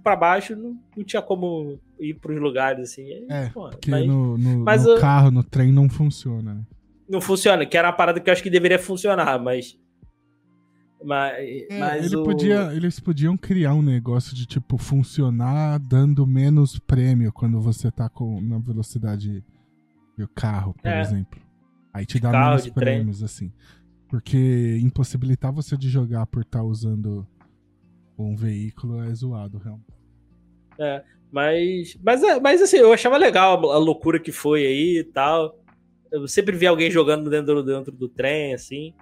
pra baixo, não, não tinha como ir pros lugares, assim. aí, É, pô, Porque mas no, no- mas no eu- carro, no trem, não funciona, né? não funciona, que era uma parada que eu acho que deveria funcionar, mas... Mas, É, mas ele o- podia, eles podiam criar um negócio de tipo funcionar dando menos prêmio quando você tá com na velocidade do carro, por É. exemplo. Aí te dá carro, menos de trem. prêmios assim. Porque impossibilitar você de jogar por estar usando um veículo é zoado, realmente. Mas, mas, é- mas assim, eu achava legal a, a loucura que foi aí e tal. Eu sempre vi alguém jogando dentro, dentro do trem, assim.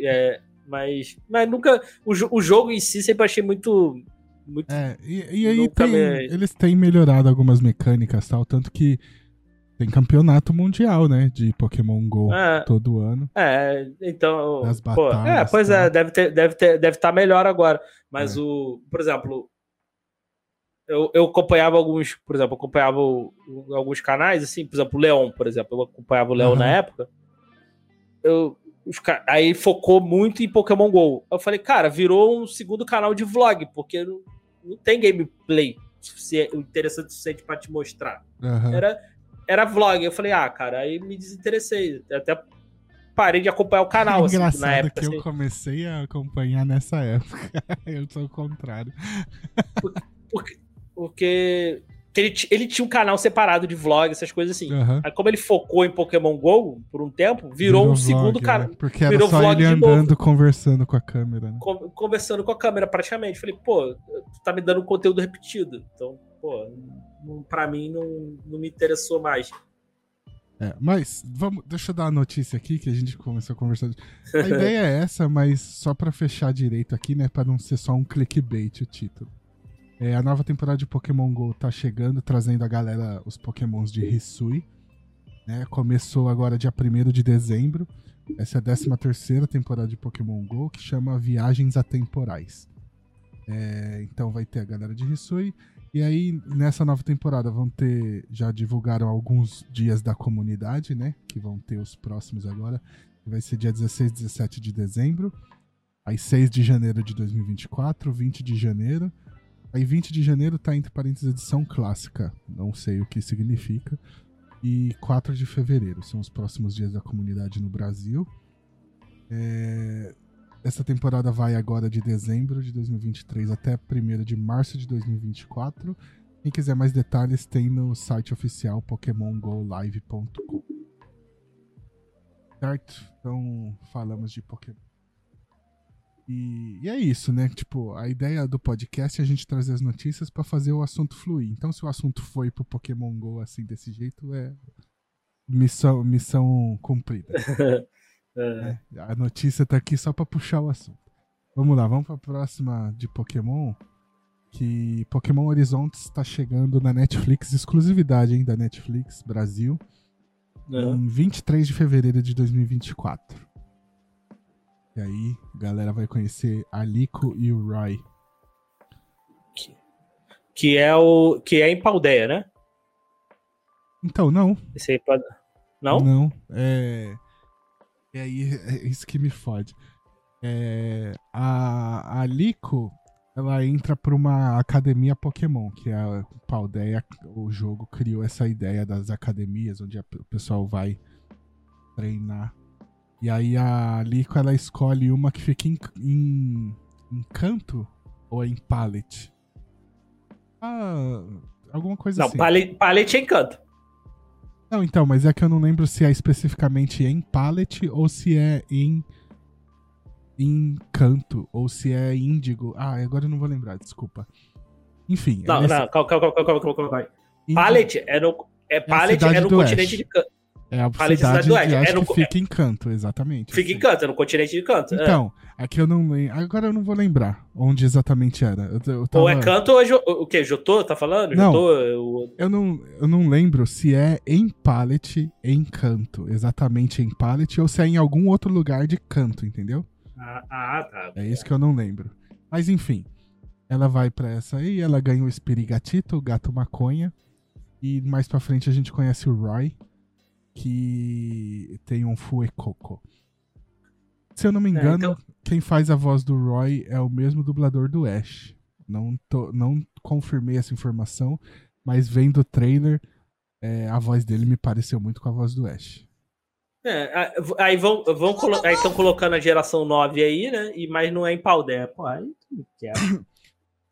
É, mas, mas nunca. O, o jogo em si sempre achei muito. muito É, e, e aí tem- me- eles têm melhorado algumas mecânicas tal, tanto que tem campeonato mundial, né, de Pokémon GO É. todo ano. É, então. Das pô, é, batalhas, pois tá. é, deve ter, deve ter, deve estar melhor agora. Mas É. o, por exemplo, eu, eu acompanhava alguns, por exemplo, eu acompanhava o- alguns canais, assim, por exemplo, o Leon, por exemplo, eu acompanhava o Leon Aham. na época. Eu, aí focou muito em Pokémon GO. Eu falei, cara, virou um segundo canal de vlog, porque não, não tem gameplay interessante o suficiente pra te mostrar Aham. era, era vlog. Eu falei, ah, cara, aí me desinteressei. Até parei de acompanhar o canal, é assim, engraçado na época. que assim. eu comecei a acompanhar nessa época. eu sou o contrário. Porque, porque ele, ti- ele tinha um canal separado de vlog, essas coisas assim. Aham. Aí, como ele focou em Pokémon GO por um tempo, virou, um vlog, segundo né? canal. Porque era virou só vlog ele de novo. andando conversando com a câmera, né? con- Conversando com a câmera praticamente. Falei, pô, tu tá me dando conteúdo repetido. Então, pô, não, pra mim não, não me interessou mais. É, mas vamos, deixa eu dar a notícia aqui que a gente começou a conversar. A ideia é essa, mas só pra fechar direito aqui, né, Pra não ser só um clickbait o título. É, a nova temporada de Pokémon Go tá chegando, trazendo a galera os Pokémons de Hisui. Né? Começou agora dia 1 de dezembro. Essa é a 13 terceira temporada de Pokémon Go, que chama Viagens Atemporais. É, então vai ter a galera de Hisui. E aí, nessa nova temporada, vão ter. Já divulgaram alguns dias da comunidade, né? Que vão ter os próximos agora. Vai ser dia 16 e 17 de dezembro. Aí 6 de janeiro de 2024, 20 de janeiro. Aí 20 de janeiro tá entre parênteses edição clássica. Não sei o que significa. E 4 de fevereiro são os próximos dias da comunidade no Brasil. É, essa temporada vai agora de dezembro de 2023 até 1 de março de 2024. Quem quiser mais detalhes tem no site oficial pokemongolive.com. Certo? Então falamos de Pokémon. E, e, é isso, né? Tipo, a ideia do podcast é a gente trazer as notícias para fazer o assunto fluir. Então, se o assunto foi pro Pokémon Go assim, desse jeito, é missão, missão cumprida. é. É, a notícia tá aqui só para puxar o assunto. Vamos lá, vamos pra próxima de Pokémon. Que Pokémon Horizontes está chegando na Netflix, exclusividade hein, da Netflix Brasil, uhum. em 23 de fevereiro de 2024. E aí, a galera vai conhecer a Lico e o Roy. Que, é o que é em Paldeia, né? Então, não. Esse aí pode... Não? Não, é... E aí, é isso que me fode. É... A, a Lico, ela entra para uma academia Pokémon, que é a Paldeia, o jogo criou essa ideia das academias, onde o pessoal vai treinar e aí a Lico ela escolhe uma que fica em, em, em canto ou em pallet. Ah, alguma coisa não, assim. Não, pallet, pallet é em canto. Não, então, mas é que eu não lembro se é especificamente em pallet ou se é em em canto ou se é índigo. Ah, agora eu não vou lembrar, desculpa. Enfim. Não, é não, calma, calma, calma, calma, calma. Pallet é no, é, pallet é, é no continente de canto. É a cidade, do Oeste. É no, que fica em canto, exatamente. Fica em canto, é no continente de canto. É. Então, é. aqui eu não lembro. Agora eu não vou lembrar onde exatamente era. Eu, eu tava... Ou é canto ou é. O que? Jotô? Tá falando? Não, Jotô, eu... eu... não, eu não lembro se é em pallet, em canto. Exatamente em pallet, ou se é em algum outro lugar de canto, entendeu? Ah, ah tá. É isso que eu não lembro. Mas enfim. Ela vai para essa aí, ela ganha o Espirigatito, o gato maconha. E mais pra frente a gente conhece o Roy, que tem um Fuecoco. Se eu não me é, engano, é, então... quem faz a voz do Roy é o mesmo dublador do Ash. Não, tô, não confirmei essa informação, mas vendo o trailer, é, a voz dele me pareceu muito com a voz do Ash. É, aí vão, vão colo aí estão colocando a geração 9 aí, né? E, mas não é em pau. Pô, aí.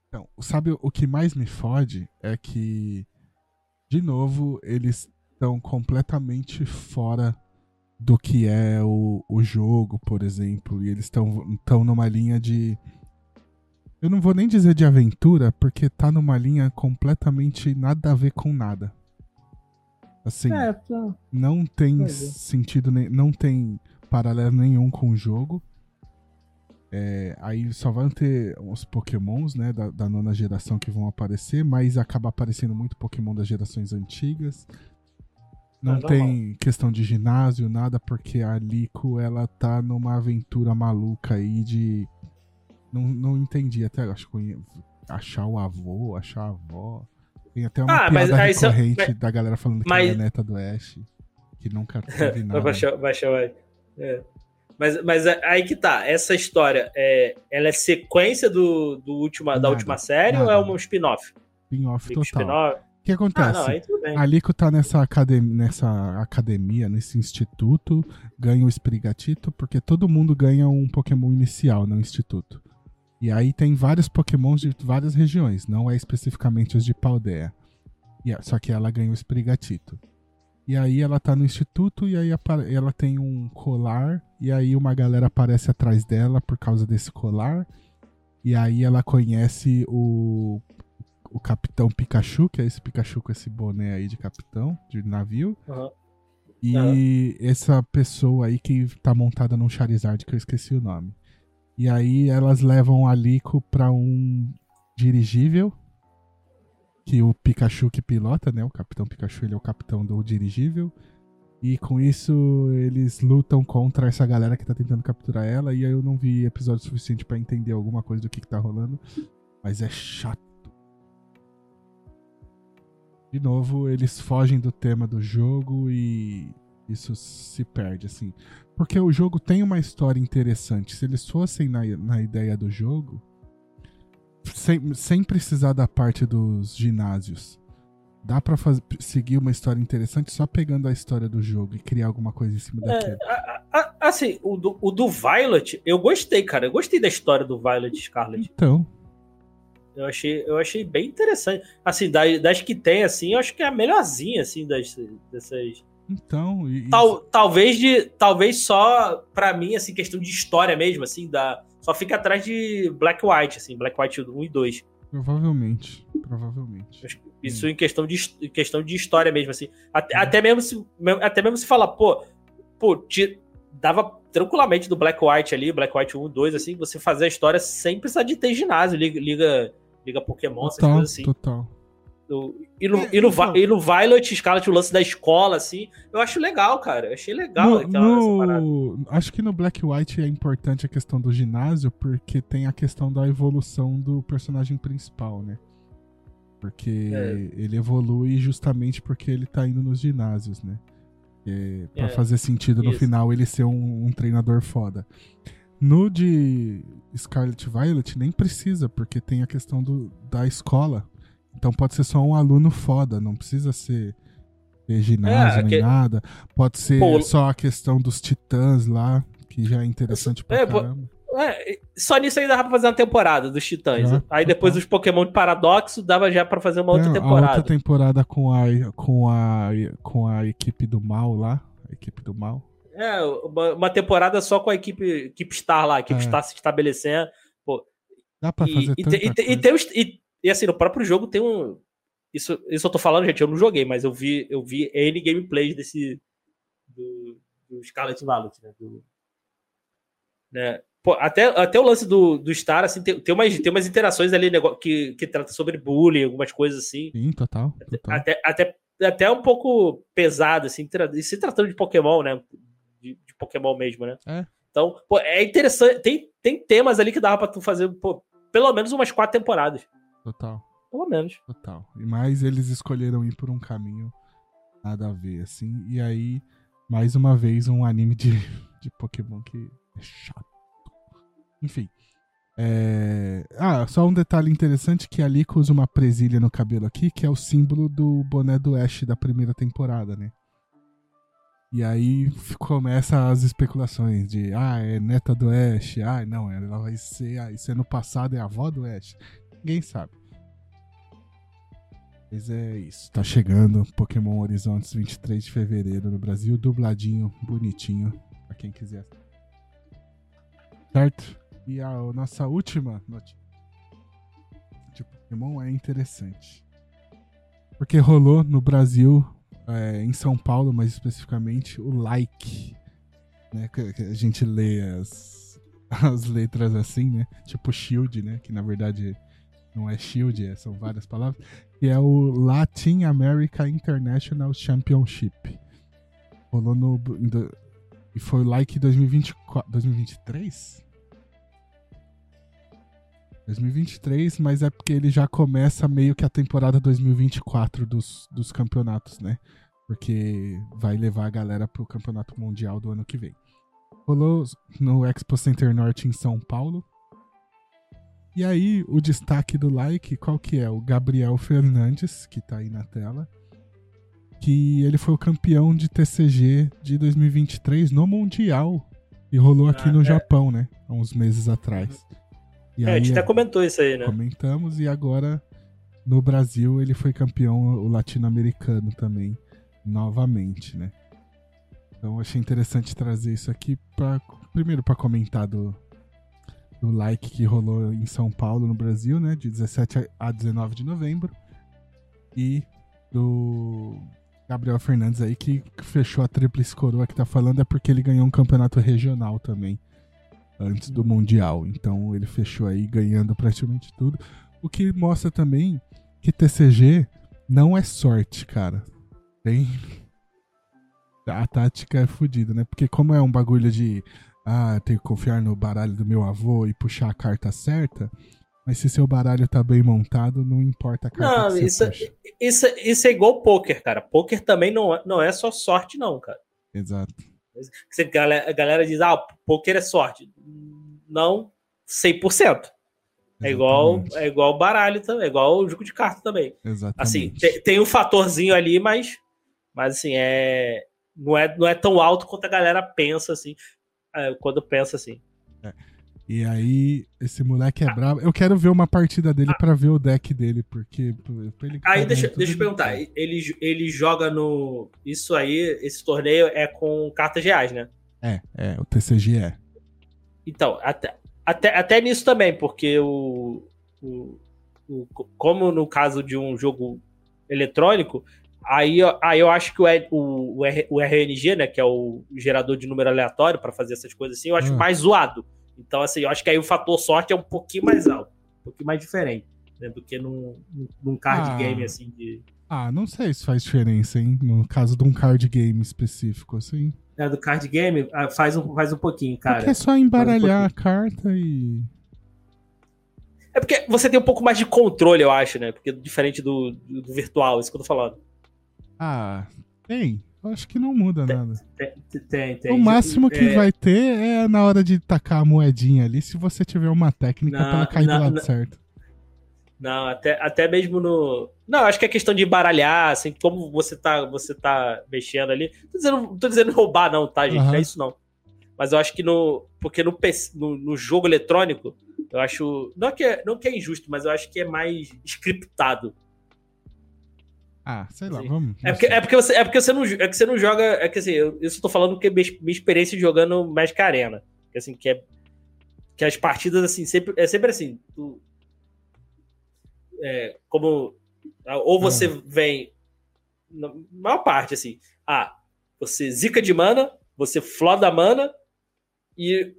Então, sabe o que mais me fode é que, de novo, eles estão completamente fora do que é o, o jogo, por exemplo. E eles estão numa linha de. Eu não vou nem dizer de aventura, porque tá numa linha completamente nada a ver com nada. Assim, é, tá. não tem é. sentido, não tem paralelo nenhum com o jogo. É, aí só vão ter os pokémons, né, da, da, nona geração que vão aparecer, mas acaba aparecendo muito pokémon das gerações antigas. Não é tem questão de ginásio, nada, porque a Lico, ela tá numa aventura maluca aí de. Não, não entendi até, acho que achar o avô, achar a avó. Tem até uma ah, piada recorrente mas... da galera falando que mas... é neta do Ash, que nunca teve nada. baixar, baixar, é. Mas, mas aí que tá, essa história, é, ela é sequência do, do última, nada, da última série nada. ou é um spin-off? Spin-off total. Spin que acontece? Ah, não, a Lico tá nessa academia, nessa academia, nesse instituto, ganha o Sprigatito, porque todo mundo ganha um Pokémon inicial no instituto. E aí tem vários Pokémons de várias regiões, não é especificamente os de Paldea. Só que ela ganha o Sprigatito. E aí ela tá no instituto e aí ela tem um colar e aí uma galera aparece atrás dela por causa desse colar. E aí ela conhece o o Capitão Pikachu, que é esse Pikachu com esse boné aí de capitão, de navio. Uhum. E uhum. essa pessoa aí que tá montada num Charizard, que eu esqueci o nome. E aí elas levam a Lico pra um dirigível. Que o Pikachu que pilota, né? O Capitão Pikachu, ele é o capitão do dirigível. E com isso eles lutam contra essa galera que tá tentando capturar ela. E aí eu não vi episódio suficiente para entender alguma coisa do que, que tá rolando. Mas é chato de novo, eles fogem do tema do jogo e isso se perde, assim. Porque o jogo tem uma história interessante. Se eles fossem na, na ideia do jogo, sem, sem precisar da parte dos ginásios, Dá pra fazer, seguir uma história interessante só pegando a história do jogo e criar alguma coisa em cima daquilo. É, assim, o do, o do Violet, eu gostei, cara. Eu gostei da história do Violet Scarlet. Então. Eu achei, eu achei bem interessante. Assim, das, das que tem, assim, eu acho que é a melhorzinha, assim, das, dessas. Então. E, Tal, talvez de. Talvez só, pra mim, assim, questão de história mesmo, assim, da. Só fica atrás de Black White, assim, Black White 1 e 2. Provavelmente. Provavelmente. Isso em questão de, em questão de história mesmo, assim. Até, hum. até, mesmo se, até mesmo se falar, pô, pô, te, dava tranquilamente do Black White ali, Black White 1, 2, assim, você fazer a história sem precisar de ter ginásio, liga, liga, liga Pokémon, total, essas coisas assim. Total. e, no, é, e, no, então, e no Violet Scarlet, o lance da escola, assim, eu acho legal, cara. Eu achei legal no, aquela, no, Acho que no Black White é importante a questão do ginásio, porque tem a questão da evolução do personagem principal, né? Porque é. ele evolui justamente porque ele tá indo nos ginásios, né? É, para é, fazer sentido no isso. final ele ser um, um, treinador foda. No de Scarlet Violet nem precisa, porque tem a questão do, da escola. Então pode ser só um aluno foda, não precisa ser, ginásio é, nem que... nada. Pode ser Pô, só a questão dos titãs lá, que já é interessante pra é, caramba. É, só nisso aí dava pra fazer uma temporada dos Titãs. É, aí depois os Pokémon de Paradoxo dava já pra fazer uma outra temporada. Outra temporada com a, com a, com a equipe do mal lá. A equipe do mal. É, uma, temporada só com a equipe, equipe Star lá, a equipe é. Star se estabelecendo. Pô. Dá pra fazer e, tanta e, e, e, tem os, e, e assim, no próprio jogo tem um. Isso, isso eu tô falando, gente, eu não joguei, mas eu vi, eu vi N gameplays desse. Do, do Scarlet Violet, né? Do, né? Pô, até, até o lance do, do Star, assim, tem, tem, umas, tem umas interações ali que, que trata sobre bullying, algumas coisas assim. Sim, total. total. Até, até, até um pouco pesado, assim, e se tratando de Pokémon, né? Pokémon mesmo, né? É. Então, pô, é interessante. Tem, tem temas ali que dava pra tu fazer, pô, pelo menos umas quatro temporadas. Total. Pelo menos. Total. E mais eles escolheram ir por um caminho nada a ver, assim. E aí, mais uma vez, um anime de, de Pokémon que é chato. Enfim. É... Ah, só um detalhe interessante que a Lico usa uma presilha no cabelo aqui, que é o símbolo do boné do Ash da primeira temporada, né? E aí começa as especulações de, ah, é neta do Ash, ah, não, ela vai ser, ah, isso é no passado, é a avó do Ash. Ninguém sabe. Mas é isso, tá chegando Pokémon Horizontes 23 de fevereiro no Brasil, dubladinho, bonitinho, pra quem quiser. Certo? E a nossa última notícia de Pokémon é interessante. Porque rolou no Brasil, é, em São Paulo mais especificamente, o like. Né? Que, que a gente lê as, as letras assim, né? Tipo Shield, né? Que na verdade não é Shield, é, são várias palavras. Que é o Latin America International Championship. Rolou no. E foi o like 2024, 2023? 2023, mas é porque ele já começa meio que a temporada 2024 dos, dos campeonatos, né? Porque vai levar a galera pro campeonato mundial do ano que vem. Rolou no Expo Center Norte em São Paulo. E aí, o destaque do like, qual que é? O Gabriel Fernandes, que tá aí na tela. Que ele foi o campeão de TCG de 2023 no Mundial. E rolou aqui ah, no é. Japão, né? Há uns meses atrás. E é, aí, a gente até comentou isso aí, né? Comentamos e agora no Brasil ele foi campeão o latino-americano também, novamente, né? Então achei interessante trazer isso aqui para primeiro para comentar do, do like que rolou em São Paulo, no Brasil, né, de 17 a 19 de novembro. E do Gabriel Fernandes aí que fechou a tríplice coroa que tá falando é porque ele ganhou um campeonato regional também antes do Mundial. Então ele fechou aí ganhando praticamente tudo. O que mostra também que TCG não é sorte, cara. Tem. A tática é fodida, né? Porque como é um bagulho de. Ah, tenho que confiar no baralho do meu avô e puxar a carta certa. Mas se seu baralho tá bem montado, não importa a carta não, que isso, puxa. isso, isso é igual poker, cara. Poker também não é, não é só sorte, não, cara. Exato. A galera diz, ah, poker é sorte. Não 100%. É igual, Exatamente. é igual baralho também, é igual o jogo de carta também. Exatamente. Assim, tem, tem um fatorzinho ali, mas, mas assim, é não, é não é tão alto quanto a galera pensa, assim, é, quando pensa assim. E aí, esse moleque é brabo. Eu quero ver uma partida dele pra ver o deck dele, porque. ele Aí deixa, deixa eu perguntar, ele, ele joga no. Isso aí, esse torneio é com cartas reais, né? É, é, o TCG é. Então, até, até, até nisso também, porque o, o, o- Como no caso de um jogo eletrônico, aí, eu- aí eu acho que o, o, o RNG, né, que é o gerador de número aleatório para fazer essas coisas assim, eu acho Hum. mais zoado. Então, assim, eu acho que aí o fator sorte é um pouquinho mais alto, um pouquinho mais diferente, né, do que num, num- card Ah. game, assim, de. Ah, não sei se faz diferença, hein? No caso de um card game específico, assim. né, do card game, ah, faz um, faz um pouquinho, cara. Porque é só embaralhar um a carta e. É porque você tem um pouco mais de controle, eu acho, né? Porque diferente do, do, do virtual, isso que eu tô falando. Ah, tem. Eu acho que não muda nada. Tem, tem. tem. O máximo que É, vai ter é na hora de tacar a moedinha ali, se você tiver uma técnica Não, pra ela cair não, do lado não. certo. Não, até, até mesmo no. Não, acho que é questão de embaralhar, assim, como você tá, você tá mexendo ali. Tô dizendo, não tô dizendo roubar, não, tá, gente? Aham. Não é isso, não. Mas eu acho que no. Porque no, no, no jogo eletrônico, eu acho. Não que, é, não que é injusto, mas eu acho que é mais scriptado. Ah, sei lá, vamos. É porque, é porque, você, é porque você, não, é que você não joga. É que assim, eu, eu só tô falando que é minha, minha experiência jogando Magic Arena. Que assim, que é. Que as partidas, assim, sempre, é sempre assim. Tu, é, como. Ou você vem. Na maior parte, assim. Ah, você zica de mana, você floda mana e.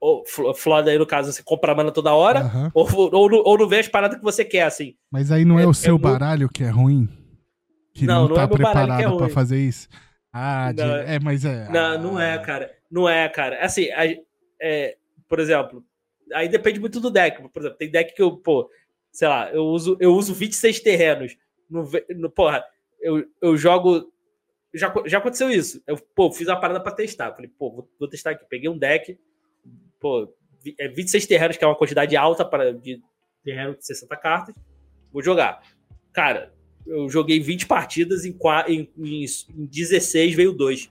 Ou flo- floda aí, no caso, você compra mana toda hora. Aham. Ou, ou, não- ou não vê as paradas que você quer, assim. Mas aí não é, É- o é seu muito- baralho que é ruim? Que não, Não, não tá é meu baralho que é preparado pra ruim. fazer isso? Ah, de- Não, é, mas é. Não, não é, ah, cara. Não é, cara. Assim, a- é, por exemplo, aí depende muito do deck. Por exemplo, tem deck que eu, pô, sei lá, eu uso, eu uso 26 terrenos. No, no, porra, eu, eu jogo. Já, já aconteceu isso. Eu, pô, fiz uma parada pra testar. Falei, pô, vou, vou testar aqui. Peguei um deck, pô, é 26 terrenos, que é uma quantidade alta para de terreno de 60 cartas. Vou jogar. Cara, eu joguei 20 partidas, em, em, em, em 16 veio 2.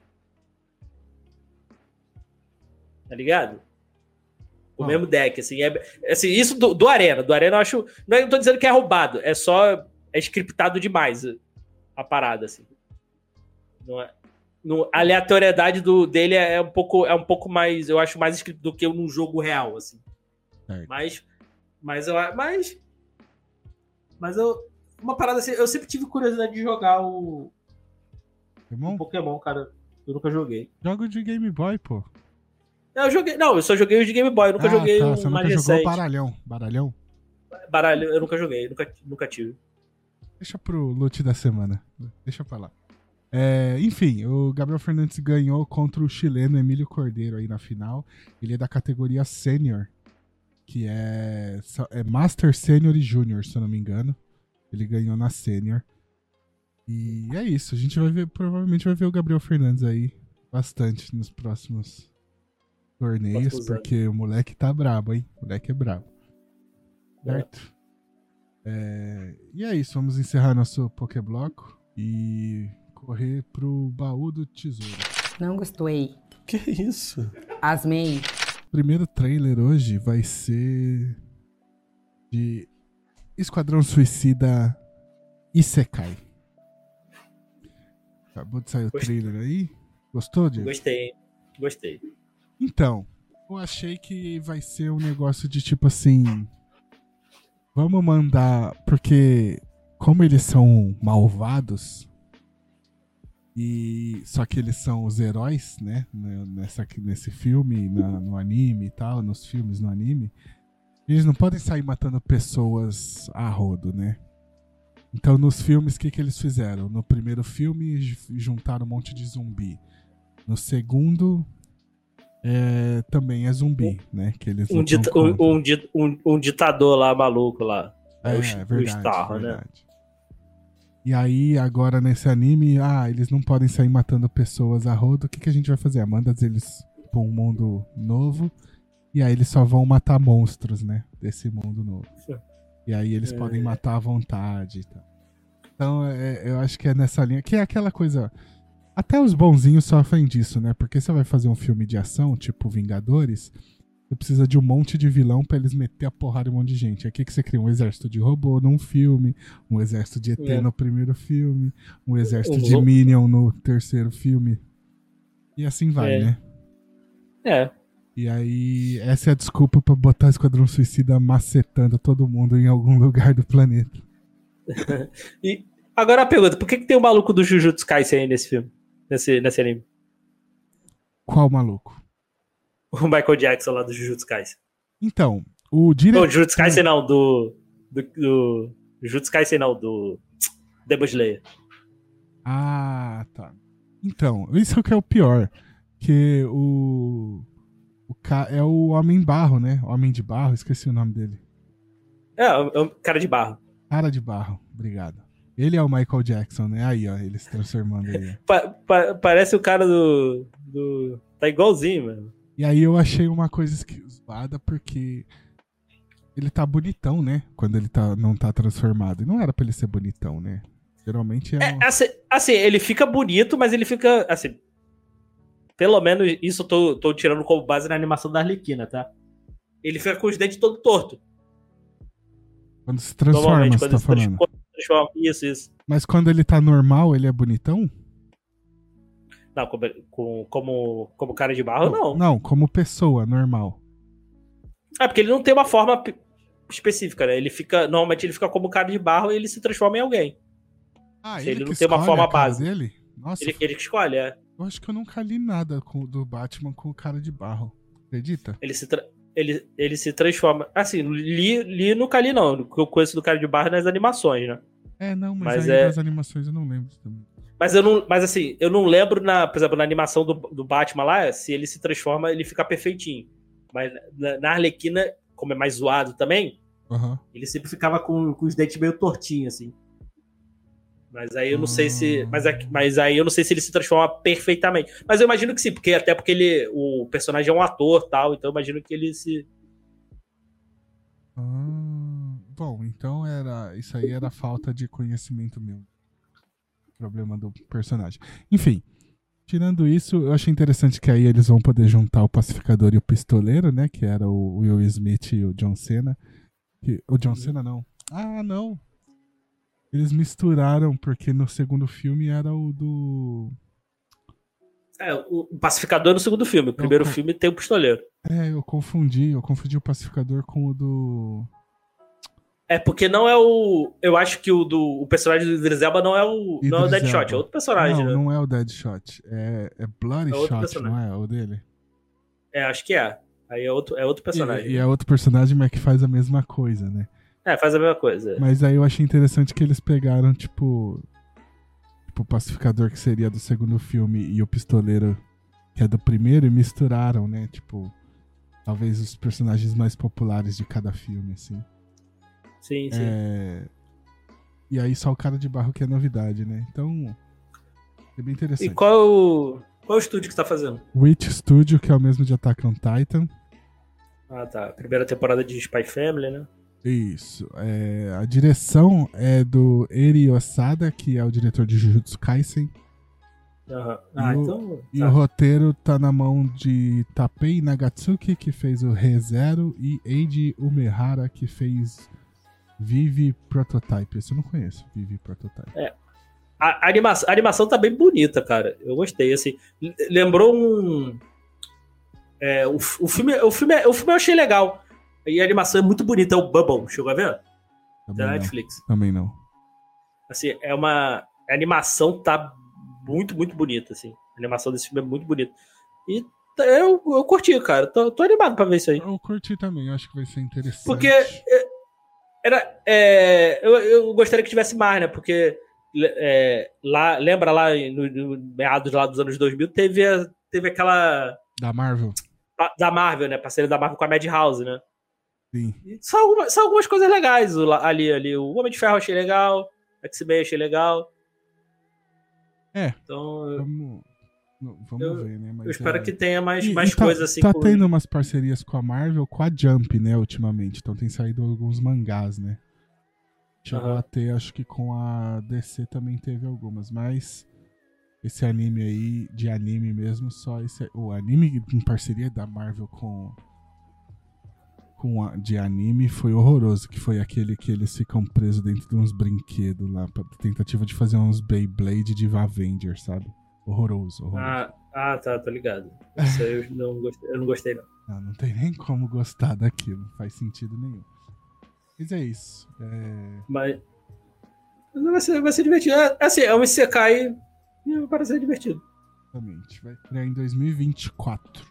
Tá ligado? O Ah. mesmo deck, assim. É, assim isso do, do Arena. Do Arena eu acho. Não, é- não tô dizendo que é roubado, é só. É scriptado demais a, a parada, assim. Não é, no- a aleatoriedade do, dele é, é um pouco, é um pouco mais. Eu acho mais script do que num jogo real, assim. Mas. Mas eu. Mas. Mas eu. Uma parada assim. Eu sempre tive curiosidade de jogar o, Pokémon? o Pokémon, cara. Eu nunca joguei. Jogo de Game Boy, pô. Não, eu joguei. Não, eu só joguei os de Game Boy, eu nunca ah, joguei tá, um você mais nunca jogou baralhão. Baralhão? Baralho, eu nunca joguei, nunca, nunca tive. Deixa pro loot da semana. Deixa pra lá. É, enfim, o Gabriel Fernandes ganhou contra o chileno Emílio Cordeiro aí na final. Ele é da categoria Sênior, que é, é Master Sênior e Júnior, se eu não me engano. Ele ganhou na Sênior. E é isso, a gente vai ver, provavelmente vai ver o Gabriel Fernandes aí bastante nos próximos torneios, anos. porque o moleque tá brabo, hein? O moleque é brabo. Certo? É, e é isso, vamos encerrar nosso Pokébloco e correr pro baú do tesouro. Não gostei. Que isso? Asmei. O primeiro trailer hoje vai ser de Esquadrão Suicida Isekai. Acabou de sair o Gostei. trailer aí. Gostou, Diego? Gostei, gostei. Então, eu achei que vai ser um negócio de tipo assim. Vamos mandar. Porque, como eles são malvados. E. Só que eles são os heróis, né? né, Nessa, nesse filme, na- no anime e tal, nos filmes no anime. Eles não podem sair matando pessoas a rodo, né? Então, nos filmes, o que, que eles fizeram? No primeiro filme, juntaram um monte de zumbi. No segundo, é, também é zumbi, né? Que eles Um, um, um um- ditador lá maluco lá. É, o, é Sh- o verdade, Starro, né? E aí, agora nesse anime, ah, eles não podem sair matando pessoas a rodo. O que, que a gente vai fazer? Ah, Manda eles pra um mundo novo E aí eles só vão matar monstros, né? Desse mundo novo. E aí eles É. podem matar à vontade e tal. Então, é- eu acho que é nessa linha. Que é aquela coisa. Até os bonzinhos sofrem disso, né? Porque você vai fazer um filme de ação, tipo Vingadores, você precisa de um monte de vilão pra eles meter a porrada em um monte de gente. Aqui que você cria um exército de robô num filme, um exército de ET É. no primeiro filme, um exército de Minion no terceiro filme. E assim vai, É. né? É. E aí, essa é a desculpa pra botar Esquadrão Suicida macetando todo mundo em algum lugar do planeta. E agora a pergunta: por que, que tem o maluco do Jujutsu Kaisen aí nesse filme? Nesse, nesse anime? Qual maluco? O Michael Jackson lá do Jujutsu Kaisen. Então, o diretor. Jujutsu Kaisen não, do. Do. do Jujutsu Kaisen não, do. Demon Slayer. Ah, tá. Então, isso que é o pior. Que o. O ca... É o Homem Barro, né? Homem de Barro, esqueci o nome dele. É, é um cara de barro. Cara de Barro, obrigado. Ele é o Michael Jackson, né? Aí, ó, ele se transformando aí. Pa- pa- parece o cara do. do. Tá igualzinho, mano. E aí eu achei uma coisa esquisada porque ele tá bonitão, né? Quando ele tá, não tá transformado. E não era pra ele ser bonitão, né? Geralmente é. um- É, assim, assim, ele fica bonito, mas ele fica. Assim. Pelo menos isso eu tô, tô tirando como base na animação da Arlequina, tá? Ele fica com os dentes todo torto. Quando se transforma, você quando tá ele se falando. transforma. Isso, isso. Mas quando ele tá normal, ele é bonitão? Não, como, com- como, como cara de barro, não. Não, como pessoa, normal. É porque ele não tem uma forma específica, né? Ele fica. Normalmente ele fica como cara de barro e ele se transforma em alguém. Ah, Se ele não tem uma forma base. dele? Nossa, Ele, ele que escolhe, é. eu acho que eu nunca li nada com- do Batman com o cara de barro. Acredita? Ele se, ele, ele se transforma. Assim, li, li nunca li, não. O que eu conheço do cara de barro nas animações, né? É, não, mas, Mas aí é- das animações eu não lembro também. Mas eu não. Mas assim, eu não lembro, na, por exemplo, na animação do, do Batman lá, se ele se transforma, ele fica perfeitinho. Mas na, na Arlequina, como é mais zoado também, Aham. ele sempre ficava com, com os dentes meio tortinhos, assim. Mas aí eu não sei se. Mas, aqui- mas aí eu não sei se ele se transforma perfeitamente. Mas eu imagino que sim, porque até porque ele. O personagem é um ator tal, então eu imagino que ele se. Ah, bom, então era. Isso aí era falta de conhecimento meu. Problema do personagem. Enfim, tirando isso, eu achei interessante que aí eles vão poder juntar o pacificador e o pistoleiro, né? Que era o Will Smith e o John Cena. O John Cena não. Ah, não. Eles misturaram, porque no segundo filme era o do. É, o pacificador no segundo filme. O primeiro co- filme tem o pistoleiro. É, eu confundi. Eu confundi o pacificador com o do. É, porque não é o. Eu acho que o do. O personagem do Idris Elba não é o. não é o Deadshot, é outro personagem, não, né? não é o Deadshot. É, é Bloody É não é? O dele? É, acho que é. Aí é outro, é outro personagem. E, e é outro personagem, mas que faz a mesma coisa, né? É, faz a mesma coisa. Mas aí eu achei interessante que eles pegaram, tipo. Tipo, o pacificador que seria do segundo filme e o pistoleiro que é do primeiro e misturaram, né? Tipo. Talvez os personagens mais populares de cada filme, assim. Sim, sim. É... E aí só o cara de barro que é novidade, né? Então. É bem interessante. E qual é o. Qual é o estúdio que você tá fazendo? Witch Studio, que é o mesmo de Attack on Titan. Ah, tá. Primeira temporada de Spy Family, né? Isso. É, a direção é do Eri Osada, que é o diretor de Jujutsu Kaisen. Aham. Ah, E o- então. E tá. o roteiro tá na mão de Tapei Nagatsuki, que fez o ReZero, e Eiji Umehara, que fez Vive Prototype. Esse eu não conheço, Vive Prototype. A, a animação, a animação tá bem bonita, cara. Eu gostei, assim. Lembrou um. É, o, o, filme, o, filme, o filme eu achei legal. E a animação é muito bonita. É o Bubble, chegou a ver? Também Da não. Netflix. Também não. Assim, é uma. A animação tá muito, muito bonita, assim. A animação desse filme é muito bonita. E eu, eu curti, cara. Tô, tô animado pra ver isso aí. Eu curti também, eu acho que vai ser interessante. Porque é, era, é, eu, eu gostaria que tivesse mais, né? Porque é, lá, lembra lá no, no meados lá dos anos 2000 teve, a- teve aquela Da Marvel? a- da Marvel, né? Parceria da Marvel com a Madhouse, né? Sim. São, algumas, são algumas coisas legais ali, ali. O Homem de Ferro achei legal, X-Men achei legal. É. Então, Vamos, Vamos Eu- ver, né? Mas Eu espero é- que tenha mais, E- mais e tá, coisas assim. Tá com- tendo umas parcerias com a Marvel, com a Jump, né, ultimamente. Então tem saído alguns mangás, né? Chegou Aham. a ter, acho que com a DC também teve algumas, mas esse anime aí, de anime mesmo, só esse. O anime em parceria da Marvel com. Com a, de anime foi horroroso, que foi aquele que eles ficam presos dentro de uns brinquedos lá, pra tentativa de fazer uns Beyblade de Avenger, sabe? Horroroso, horroroso. Ah, ah, tá, tô ligado. Isso aí eu não gostei, eu não gostei, não. Não, não tem nem como gostar daquilo, não faz sentido nenhum. Mas é isso. É... Mas. Vai ser, vai ser divertido. É, assim, é um Isekai e vai parecer divertido. Exatamente. Vai estrear em 2024.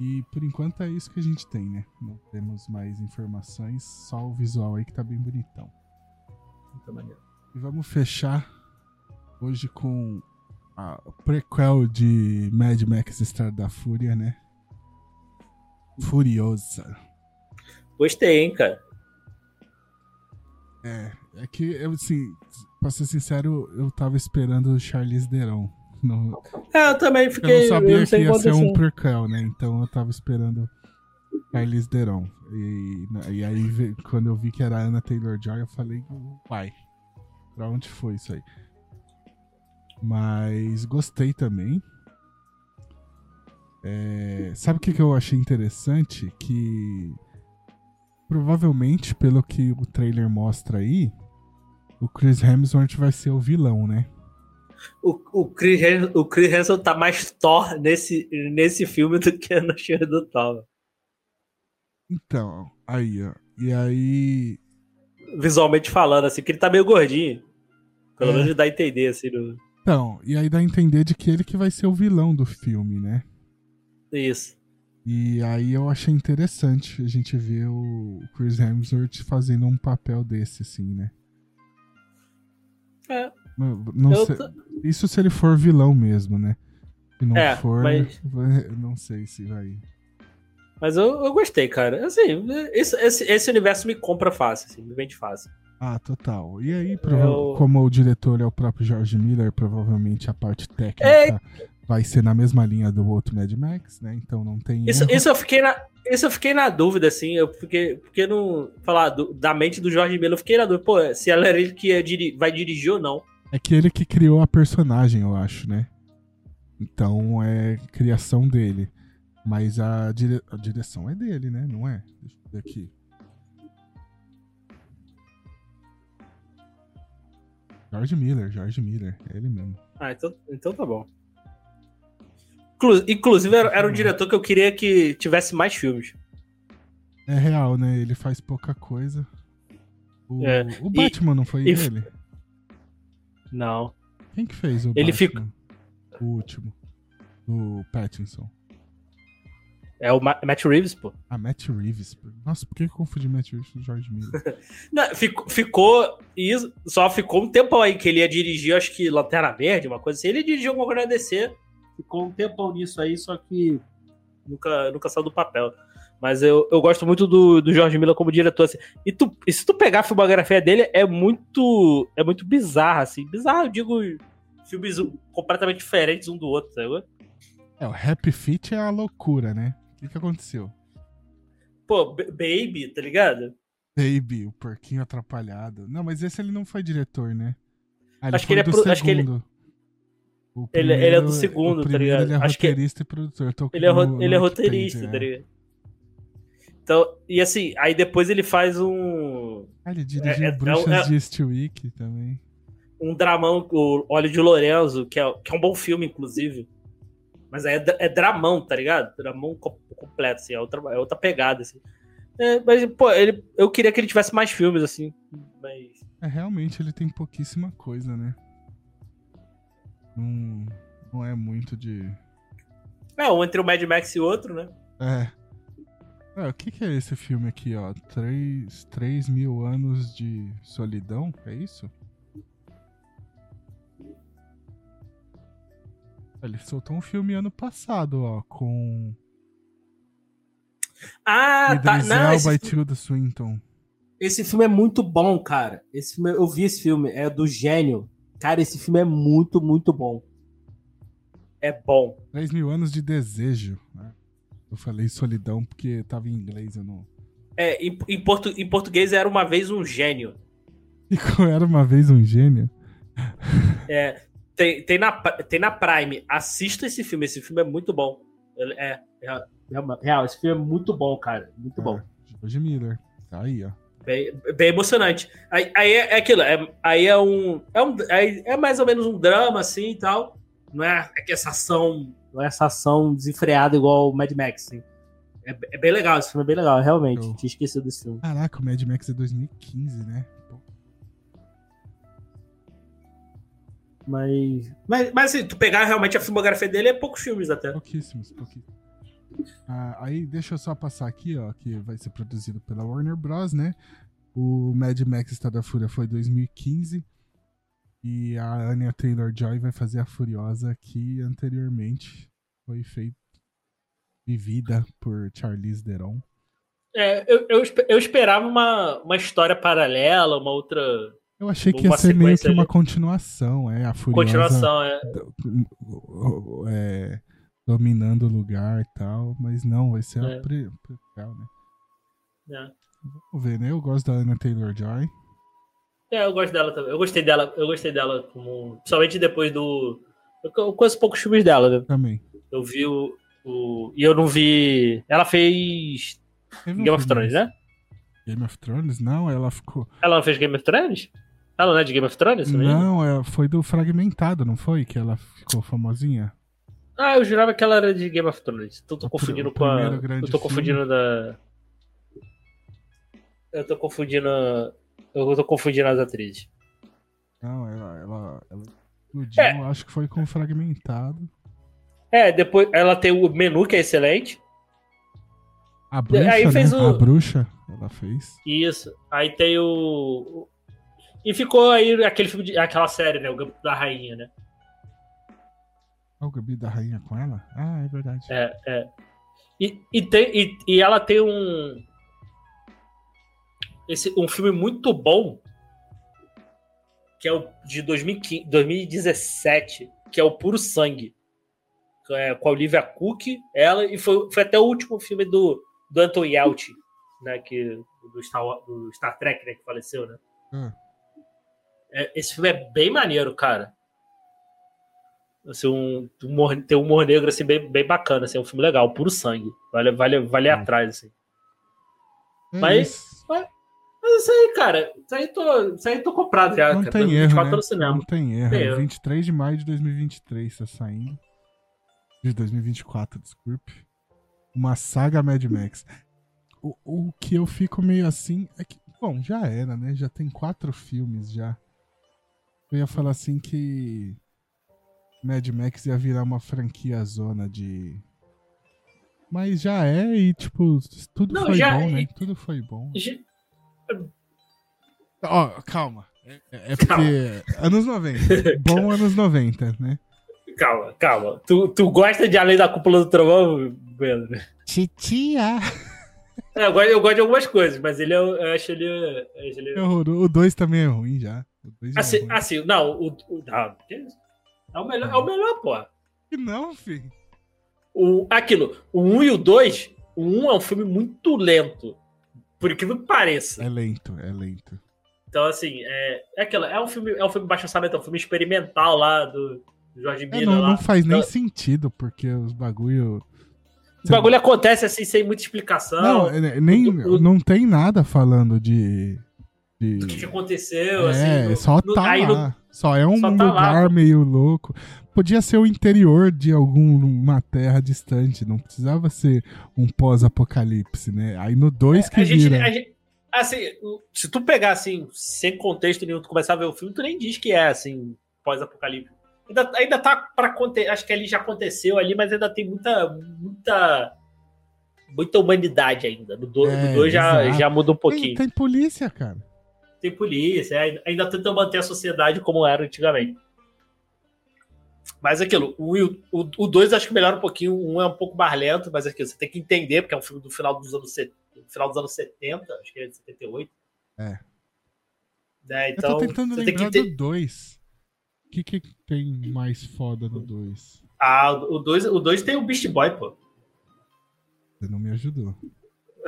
E por enquanto é isso que a gente tem, né? Não temos mais informações, só o visual aí que tá bem bonitão. Muita maneira. E vamos fechar hoje com a prequel de Mad Max Estrada da Fúria, né? Furiosa. Gostei, hein, cara. É, é que eu, assim, pra ser sincero, eu tava esperando o Charlize Theron. Não, É, eu também eu fiquei. não sabia não que ia ser um assim. prequel, né? Então eu tava esperando Charlize Theron. E, e aí, quando eu vi que era a Anna Taylor-Joy, eu falei, pai, pra onde foi isso aí? Mas gostei também. É, sabe o que, que eu achei interessante? Que provavelmente, pelo que o trailer mostra aí, o Chris Hemsworth vai ser o vilão, né? O, o, Chris, o Chris Hansen tá mais Thor nesse, nesse filme do que no filme do Thor. Então, aí, ó. E aí. Visualmente falando, assim, que ele tá meio gordinho. Pelo É. menos dá a entender, assim. No... Então, e aí dá a entender de que ele que vai ser o vilão do filme, né? Isso. E aí eu achei interessante a gente ver o Chris Hemsworth fazendo um papel desse, assim, né? É, Não, não sei- tô- Isso se ele for vilão mesmo, né? Se não É, for, mas- não sei se vai. Mas eu, eu gostei, cara. Assim, esse, esse, esse universo me compra fácil, assim, me vende fácil. Ah, total. E aí, prova- Eu- como o diretor é o próprio George Miller, provavelmente a parte técnica É. vai ser na mesma linha do outro Mad Max, né? Então não tem. Isso, isso eu fiquei na. Isso eu fiquei na dúvida, assim, eu fiquei, porque não. Falar do- da mente do Jorge Miller, eu fiquei na dúvida, pô, se ela era ele que diri- vai dirigir ou não. É que ele que criou a personagem, eu acho, né? Então é criação dele. Mas a, dire- a direção é dele, né? Não é? Deixa eu ver aqui. George Miller, George Miller, é ele mesmo. Ah, então, então tá bom. Inclu- Inclusive, era, era um diretor que eu queria que tivesse mais filmes. É real, né? Ele faz pouca coisa. O, É, o e- Batman não foi e- ele? Não. Quem que fez o Ele Batman? fica- O último. O Pattinson. É o Ma- Matt Reeves, pô. Ah, Matt Reeves. Nossa, por que eu confundi Matt Reeves com George Miller? Não, ficou, ficou. Isso, só ficou um tempão aí que ele ia dirigir, acho que Lanterna Verde, uma coisa assim. Ele dirigiu alguma coisa DC. Ficou um tempão nisso aí, só que nunca, nunca saiu do papel. Mas eu, eu gosto muito do, do Jorge Miller como diretor. Assim. E, tu, e se tu pegar a filmografia dele, é muito. É muito bizarra, assim. Bizarro, eu digo. Filmes completamente diferentes um do outro, sabe? É, o Happy Feet é a loucura, né? O que, que aconteceu? Pô, Baby, tá ligado? Baby, o porquinho atrapalhado. Não, mas esse ele não foi diretor, né? Ah, ele Acho que ele é do pro- acho que ele- segundo. O Ele- ele é do segundo, o tá ligado? Ele é Acho que- roteirista e produtor. Ele é, ro- no- ele é roteirista, tá é. ligado? Então, e assim, aí depois ele faz um. Ah, ele dirigiu É- é- Bruxas é- de Eastwick também. um dramão, o Óleo de Lorenzo, que é, que é um bom filme, inclusive. Mas aí é, é dramão, tá ligado? Dramão co- completo, assim, é outra, é outra pegada, assim. É, mas, pô, ele, eu queria que ele tivesse mais filmes, assim. Mas. É, realmente ele tem pouquíssima coisa, né? Não, não é muito de. É, um entre o Mad Max e outro, né? É. É, o que, que é esse filme aqui, ó? Três, três mil anos de solidão? É isso? Ele soltou um filme ano passado, ó, com Ah, tá. Idris Não, Elba esse, e Tilda Swinton. esse filme é muito bom, cara. Esse filme, eu vi esse filme, é do gênio. Cara, esse filme é muito, muito bom. é bom. 3 mil anos de desejo. Né? Eu falei solidão porque tava em inglês, eu não. É, em, em, portu, em português era uma vez um gênio. E era uma vez um gênio? É, tem, tem, na, tem na Prime. Assista esse filme, esse filme é muito bom. É, é, é real, esse filme é muito bom, cara. Muito bom. George Miller. Tá aí, ó. Bem, bem emocionante. Aí, aí é, é, aquilo, é, aí é um. É, um é, é mais ou menos um drama, assim e tal. Não é, é que essa ação. Não é essa ação desenfreada igual o Mad Max, assim. É, é, bem legal, esse filme é bem legal, realmente. Eu... Tinha esquecido desse filme. Caraca, o Mad Max é 2015, né? Mas, mas, mas assim, tu pegar realmente a filmografia dele, é poucos filmes até. Pouquíssimos, pouquíssimos. Ah, aí deixa eu só passar aqui, ó, que vai ser produzido pela Warner Bros, né? O Mad Max Estado da Fúria foi 2015 e a Anya Taylor-Joy vai fazer a Furiosa que anteriormente foi feita vivida por Charlize Theron. É, eu, eu, eu esperava uma, uma história paralela, uma outra eu achei que ia ser meio que uma continuação, é, a Furiosa. Continuação, é. é dominando o lugar e tal, mas não, vai ser é. a pre, né? É. Vamos ver, né? Eu gosto da Anna Taylor-Joy. É, eu gosto dela também. Eu gostei dela, eu gostei dela como, principalmente depois do eu conheço poucos filmes dela, né? Também. Eu vi o, o e eu não vi, ela fez Game of Thrones, né? Game of Thrones? Não, ela ficou. Ela não fez Game of Thrones? Ela não é de Game of Thrones? Não, é, foi do Fragmentado, não foi? Que ela ficou famosinha? Ah, eu jurava que ela era de Game of Thrones. Tô, tô confundindo com a. Eu tô confundindo filme. da. Eu tô confundindo. Eu tô confundindo as atrizes. Não, ela. ela, ela explodiu, é. acho que foi com Fragmentado. É, depois ela tem o menu que é excelente. A bruxa, Aí fez né? o... A bruxa, ela fez. Isso. Aí tem o e ficou aí aquele filme, de, aquela série, né? O Gambito da Rainha, né? Ah, o Gambito da Rainha com ela? Ah, é verdade. É, é. E, e, tem, e, e ela tem um. Esse, um filme muito bom, que é o de 2015, 2017, que é o Puro Sangue. É, com a Olivia Cook, ela, e foi, foi até o último filme do, do Anton Yelchin, né? Que, do, Star, do Star Trek, né? Que faleceu, né? Hum. É, esse filme é bem maneiro, cara. Assim, um, um, tem um humor negro assim, bem, bem bacana, assim, é um filme legal, puro sangue. Vale, vale, vale hum. atrás, assim. É mas, mas, mas, isso aí, cara, isso aí tô, isso aí tô comprado já. Não cara, tem erro, né? no cinema. Não tem erro. Tem erro. 23 de maio de 2023 tá saindo. De 2024, desculpe. Uma saga Mad Max. O, o que eu fico meio assim é que, bom, já era, né? Já tem quatro filmes já. Eu ia falar assim que Mad Max ia virar uma franquia zona de. Mas já é e, tipo, tudo Não, foi já... bom, né? Tudo foi bom. Já... Ó, oh, calma. É, é porque. Calma. Anos 90. bom anos 90, né? Calma, calma. Tu, tu gosta de Além da Cúpula do Trovão, Pedro? Titia! É, eu, gosto, eu gosto de algumas coisas, mas ele é, eu acho ele. Eu acho ele... É o 2 também é ruim já. Assim, é assim, não, o, o, não, é o melhor, é o melhor, pô. Que não, filho. O, aquilo, o 1 um e o 2, o 1 um é um filme muito lento. Por incrível que pareça. É lento, é lento. Então, assim, é, é aquilo, é um filme, é um filme baixo orçamento, é um filme experimental lá do, do Jorge Miller. É, não, lá. não faz nem então, sentido, porque os bagulho. O bagulho acontece assim, sem muita explicação. Não, é, nem, o, não tem nada falando de de... do que, que aconteceu, é, assim. No, só no, tá lá. No... Só é um só tá lugar lá. meio louco. Podia ser o interior de alguma terra distante, não precisava ser um pós-apocalipse, né? Aí no 2 é, que a vira... Gente, gente, assim, se tu pegar assim, sem contexto nenhum, tu começar a ver o filme, tu nem diz que é assim, pós-apocalipse. Ainda, ainda tá para acontecer, acho que ali já aconteceu ali, mas ainda tem muita muita muita humanidade ainda. No 2 é, já, já muda um pouquinho. Tem, tem polícia, cara tem polícia, é, ainda tentam manter a sociedade como era antigamente. Mas aquilo, o 2 acho que melhora um pouquinho, o um é um pouco mais lento, mas aquilo, você tem que entender, porque é um filme do final dos anos, final dos anos 70, acho que é de 78. É. é então, Eu tô tentando lembrar ter... do 2. O que, que tem mais foda no 2? Ah, o 2 o dois tem o Beast Boy, pô. Você não me ajudou.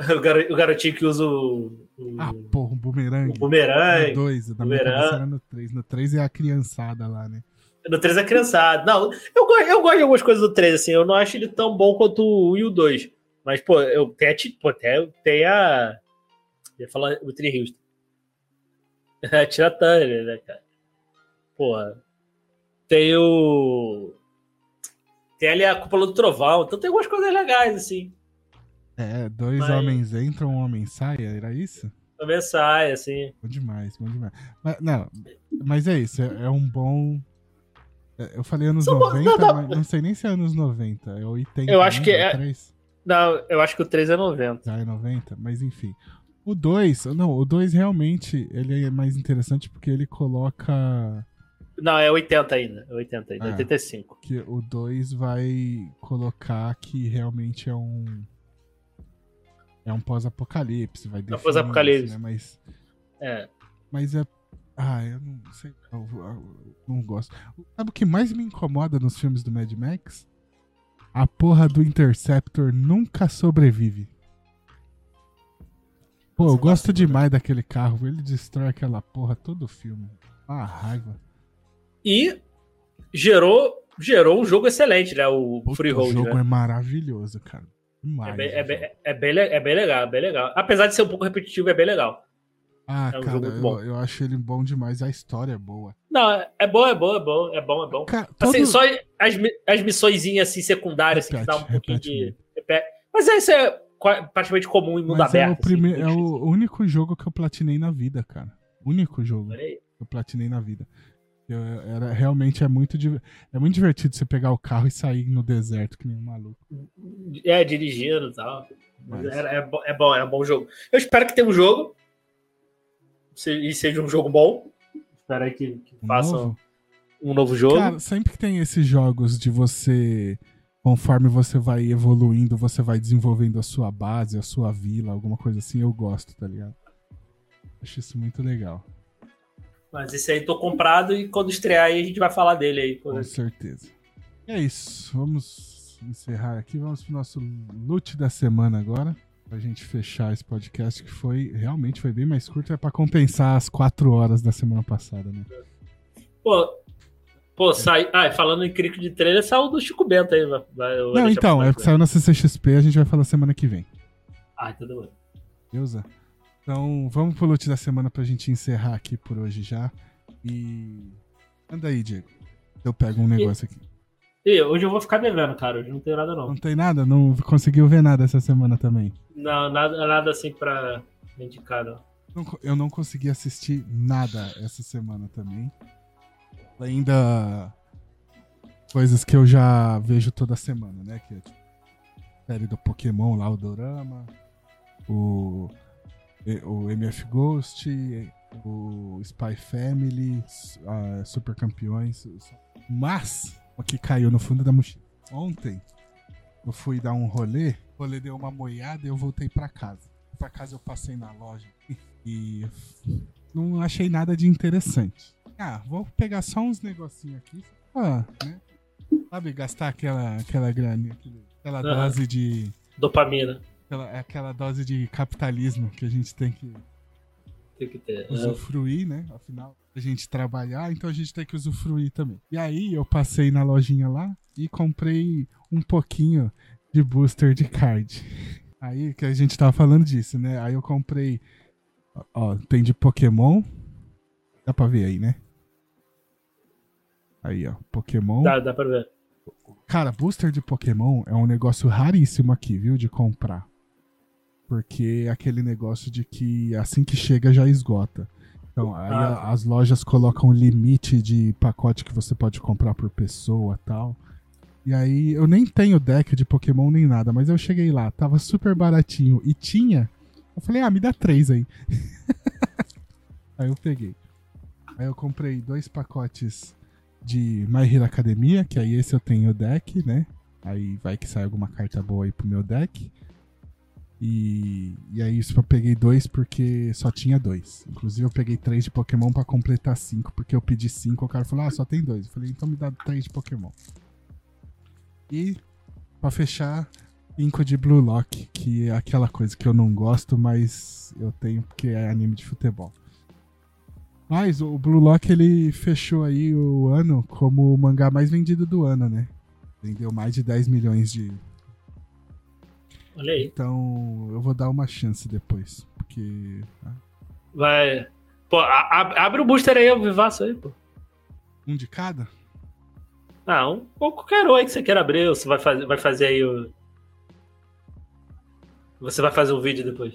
O, garo, o garotinho que usa o. o Ah, porra, um bumerangue. o bumerangue. No 2, da minha Bumerangue. era no 3. No 3 é a criançada lá, né? No 3 é criançada. Não, eu, gosto- eu gosto de algumas coisas do 3, assim. Eu não acho ele tão bom quanto o 1 e o 2. Mas, pô, eu tenho a. Pô, tem, tem a. Eu ia falar o Tri Houston. A Tina Turner, né, cara? Porra. Tem o. Tem ali a Cúpula do Trovão. Então tem algumas coisas legais, assim. É, dois Mas- homens entram, um homem sai, era isso? Também sai, assim. Bom demais, bom demais. Mas, não, mas é isso, é, é um bom. é, Eu falei anos São bons- 90, não, não. mas não sei nem se é anos 90, é 80. Eu acho né? que é- 3? Não, eu acho que o 3 é 90. Já é 90, mas enfim. O 2, não, o 2 realmente ele é mais interessante porque ele coloca Não, é 80 ainda. É 80 ainda. Ah. 85. que o 2 vai colocar que realmente é um é um pós-apocalipse, vai definir pós-apocalipse. isso, né? Mas É. mas é ah, eu não sei, eu, eu não gosto. Sabe o que mais me incomoda nos filmes do Mad Max? A porra do Interceptor nunca sobrevive. Pô, eu gosto gosta, né? demais daquele carro. Ele destrói aquela porra todo o filme. Ah, raiva. E gerou, gerou um jogo excelente, né? O Puta, Freehold, o jogo né? é maravilhoso, cara. Demais. É bem, o é, bem, é, bem, é bem legal, é bem legal. Apesar de ser um pouco repetitivo, é bem legal. Ah, é um cara, jogo eu, bom. eu acho ele bom demais. A história é boa. Não, é bom, é bom, é bom, é bom, é bom. Cara, Assim, todo- só as, as missõezinhas assim, secundárias assim, que dá um Repete, pouquinho repete de. repete. Mas é, isso é praticamente comum em mundo Mas é aberto. o, prime... assim, é o único jogo que eu platinei na vida, cara. Único jogo que eu platinei na vida. Era, realmente é muito, é muito divertido você pegar o carro e sair no deserto que nem um maluco. É, dirigindo e tal. Mas é, é, é bom, é um bom jogo. Eu espero que tenha um jogo. se- E seja um jogo bom. Espero aí que, que Um façam novo? um novo jogo. Cara, sempre que tem esses jogos de você, conforme você vai evoluindo, você vai desenvolvendo a sua base, a sua vila, alguma coisa assim, eu gosto, tá ligado? Acho isso muito legal, Mas esse aí tô comprado e quando estrear aí a gente vai falar dele aí. com certeza. E é isso, vamos encerrar aqui, vamos pro nosso loot da semana agora. Pra gente fechar esse podcast que foi, realmente foi bem mais curto, é pra compensar as quatro horas da semana passada, né? Pô, pô sai. Ah, falando em crico de trailer, saiu do Chico Bento aí. Vai, Não, então, é que saiu na CCXP, a gente vai falar semana que vem. Ah, tudo bem. Beleza? Então, vamos pro loot da semana pra gente encerrar aqui por hoje já. E. Anda aí, Diego. Eu pego um negócio aqui. E hoje eu vou ficar devendo, cara. Hoje não tenho nada, não. Não tem nada? Não conseguiu ver nada essa semana também. Não, nada, nada assim pra indicar, não. Eu não consegui assistir nada essa semana também. Ainda. Coisas que eu já vejo toda semana, né? Que é tipo, série do Pokémon lá, o Dorama. O. O MF Ghost. O Spy Family. a Super Campeões. Mas, o que caiu no fundo da mochila. Ontem, eu fui dar um rolê. O rolê deu uma moiada e eu voltei pra casa. Pra casa eu passei na loja e não achei nada de interessante. Ah, vou pegar só uns negocinhos aqui. Ah, né? Sabe, gastar aquela, aquela aquele- aquela dose de. Dopamina. Aquela, é aquela dose de capitalismo que a gente tem que Tem que ter. É. usufruir, né? Afinal, a gente trabalhar, então a gente tem que usufruir também. E aí eu passei na lojinha lá e comprei um pouquinho de booster de card. Aí que a gente tava falando disso, né? Aí eu comprei. ó, Ó, tem de Pokémon. Dá pra ver aí, né? Aí, ó, Pokémon. Dá, dá pra ver. Cara, booster de Pokémon é um negócio raríssimo aqui, viu? De comprar. Porque é aquele negócio de que assim que chega já esgota. Então, aí Ah. a- as lojas colocam um limite de pacote que você pode comprar por pessoa tal. E aí eu nem tenho deck de Pokémon nem nada, mas eu cheguei lá, tava super baratinho e tinha. Eu falei, ah, me dá três aí. aí eu peguei. Aí eu comprei dois pacotes de My Hero Academia, que aí esse eu tenho deck, né? Aí vai que sai alguma carta boa aí pro meu deck. E, e aí eu peguei dois porque só tinha dois. Inclusive eu peguei três de Pokémon pra completar cinco, porque eu pedi cinco, o cara falou, ah, só tem dois. Eu falei, então me dá três de Pokémon. E, pra fechar, Inco de Blue Lock, que é aquela coisa que eu não gosto, mas eu tenho porque é anime de futebol. Mas o Blue Lock ele fechou aí o ano como o mangá mais vendido do ano, né? Vendeu mais de 10 milhões de. Olha aí. Então eu vou dar uma chance depois. Porque. ah, Vai. Pô, a- abre o booster aí, o Vivaço aí, pô. Um de cada? Ah, um, ou qualquer um aí que você queira abrir, ou você vai fazer, vai fazer aí o. Você vai fazer um vídeo depois.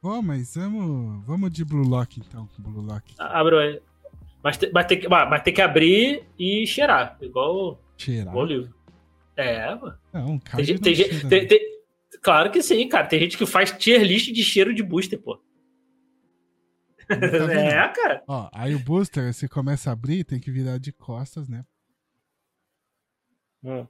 Pô, mas vamos, vamos de Blue Lock então. Blue Lock. Ah, Abre aí. Mas, te- mas, tem que, mas tem que abrir e cheirar, igual, Cheirar. igual o livro. É, mano. Não, Tem, não tem cheira, tem- né? tem- claro que sim, cara. Tem gente que faz tier list de cheiro de booster, pô. Tá é, cara. Ó, aí o booster, você começa a abrir, tem que virar de costas, né? Hum.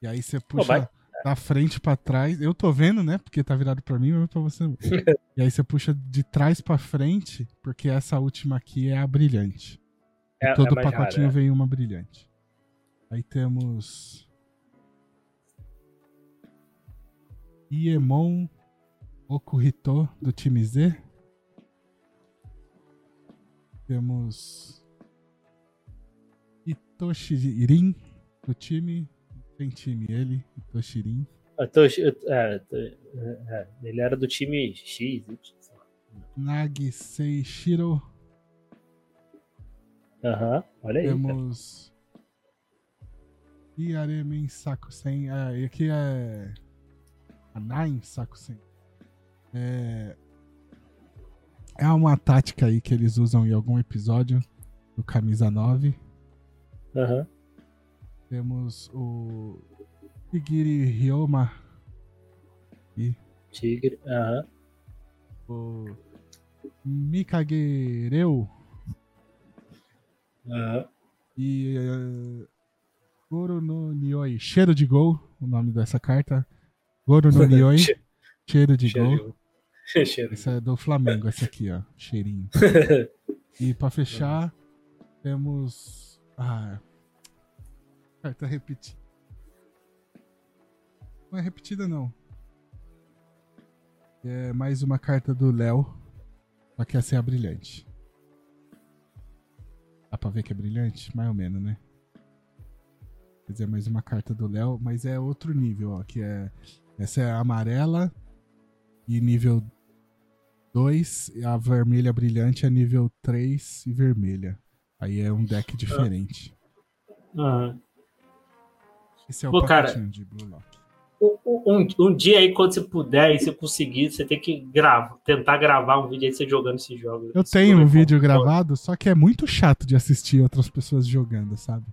E aí você puxa da frente pra trás. Eu tô vendo, né? Porque tá virado pra mim, mas pra você e aí você puxa de trás pra frente, porque essa última aqui é a brilhante. E É- todo é pacotinho raro, vem uma brilhante. Aí temos. Iemon Okuhito do time Z. Temos Itoshirin do time. Tem time ele, Itoshirin. Eu- é, é, é, ele era do time X. Nagisei Shiro. Aham, olha aí. cara. Iaremen Sakusen. É, e aqui é. A Nine Sakusen. É. É uma tática aí que eles usam em algum episódio do Camisa 9. Aham. Temos o. Higiri Ryoma. E Tigre. Aham. o. Mikagereu. Aham. E. eh, Goro no Nioi. Cheiro de gol. O nome dessa carta. Goro no Nioi. Che- Cheiro de Cheiro gol. de gol. Esse é do Flamengo, esse aqui, ó. Cheirinho. E pra fechar, temos. Ah. Carta repetida. Não é repetida, não. É mais uma carta do Léo. Só que essa é a brilhante. Dá pra ver que é brilhante? Mais ou menos, né? Quer dizer, mais uma carta do Léo, mas é outro nível, ó. Que é. Essa é a amarela. E nível 2, a vermelha brilhante é nível 3 e vermelha. Aí é um deck diferente. Aham. Esse é o Pô, cara, de Blue Lock. Um, um- dia aí, quando você puder e você conseguir, você tem que gravar, tentar gravar um vídeo aí você jogando esses jogos. Eu tenho um é vídeo gravado, só que é muito chato de assistir outras pessoas jogando, sabe?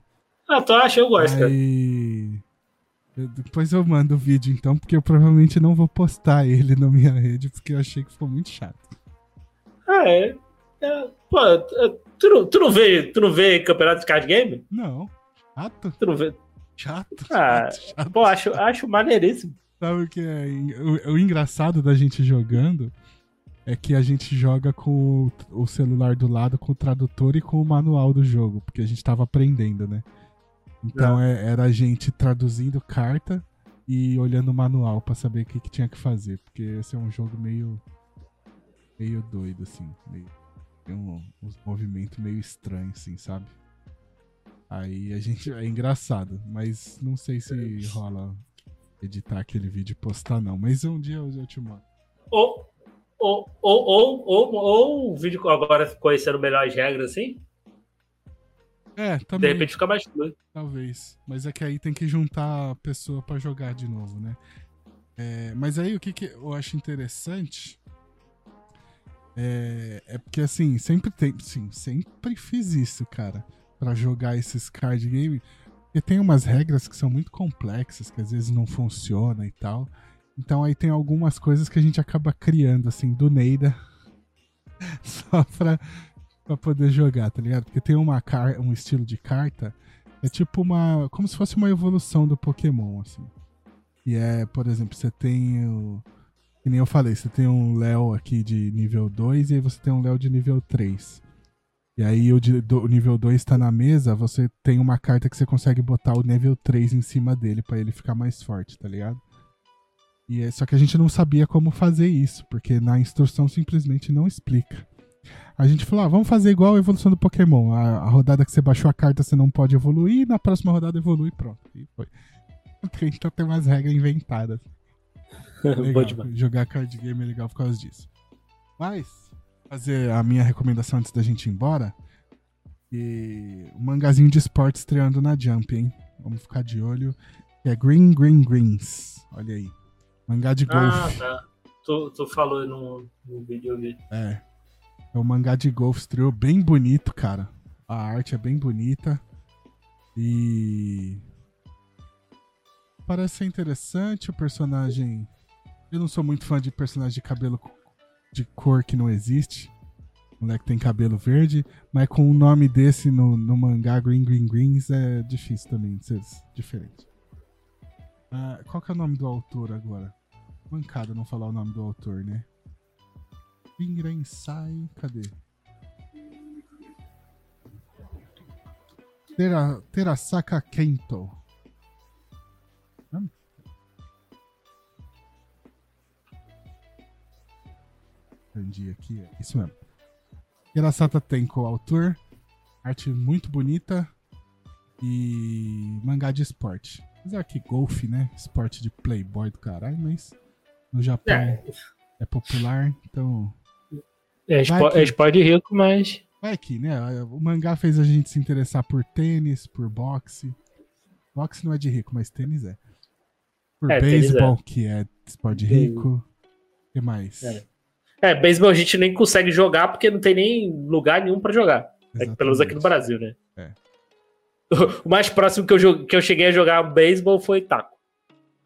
Ah, tu acha? Eu gosto. Aí. Depois eu mando o vídeo então, porque eu provavelmente não vou postar ele na minha rede, porque eu achei que ficou muito chato. Ah, é. É, Pô, tu não, tu não vê, tu não vê campeonato de card game? Não. Chato? Tu não vê? Chato. Ah, chato, chato. Pô, acho, acho maneiríssimo. Sabe o que é? O, o engraçado da gente jogando é que a gente joga com o, o celular do lado, com o tradutor e com o manual do jogo, porque a gente tava aprendendo, né? Então é- era a gente traduzindo carta e olhando o manual pra saber o que, que tinha que fazer, porque esse é um jogo meio meio doido assim, meio, tem um- uns movimentos meio estranhos assim, sabe? Aí a gente é engraçado, mas não sei se rola editar aquele vídeo e postar, não. Mas um dia eu, eu te mando. Ou, ou, ou, ou, ou, ou o vídeo agora conhecendo melhor as regras, assim, É, de também, repente fica mais fluido. talvez. Mas é que aí tem que juntar a pessoa pra jogar de novo, né? É, mas aí o que, que eu acho interessante é, é porque assim, sempre tem. Sim, sempre fiz isso, cara. Pra jogar esses card game. Porque tem umas regras que são muito complexas, que às vezes não funcionam e tal. Então aí tem algumas coisas que a gente acaba criando, assim, do Neida. só pra, pra poder jogar, tá ligado? Porque tem uma car um estilo de carta. É tipo uma. Como se fosse uma evolução do Pokémon, assim. E é, por exemplo, você tem o. Que nem eu falei, você tem um Léo aqui de nível 2 e aí você tem um Léo de nível 3. E aí o, de- do- o nível 2 tá na mesa, você tem uma carta que você consegue botar o nível 3 em cima dele pra ele ficar mais forte, tá ligado? E é, só que a gente não sabia como fazer isso, porque na instrução simplesmente não explica. A gente falou, ah, vamos fazer igual a evolução do Pokémon. A, a rodada que você baixou a carta você não pode evoluir, e na próxima rodada evolui, pronto. E foi. Então tem umas regras inventadas. Legal. Jogar card game é legal por causa disso. Mas, fazer a minha recomendação antes da gente ir embora. E o mangazinho de esporte estreando na Jump, hein? Vamos ficar de olho. Que é Green Green Greens. Olha aí. Mangá de Ah, golfe. tá. Tu, tu falou no, no vídeo, eu vi. É. É um mangá de golfe, estreou bem bonito, cara. A arte é bem bonita. E. Parece ser interessante o personagem. Eu não sou muito fã de personagem de cabelo de cor que não existe. O moleque tem cabelo verde, mas com um nome desse no, no mangá Green Green Greens é difícil também de ser diferente. Ah, qual que é o nome do autor agora? Mancada não falar o nome do autor, né? Sai, cadê? Tera, Terasaka Kento. Hum? Entendi aqui, é isso mesmo. Terasaka Tenko, autor. Arte muito bonita. E mangá de esporte. Apesar que golfe, né? Esporte de playboy do caralho, mas no Japão É, é popular, então é, que- é esporte rico, mas. Vai que, né? O mangá fez a gente se interessar por tênis, por boxe. Boxe não é de rico, mas tênis é. Por É, beisebol, que é esporte de rico. O que mais? É. É, beisebol a gente nem consegue jogar porque não tem nem lugar nenhum pra jogar. É, pelo menos aqui no Brasil, né? É. O mais próximo que eu, que eu cheguei a jogar beisebol foi taco.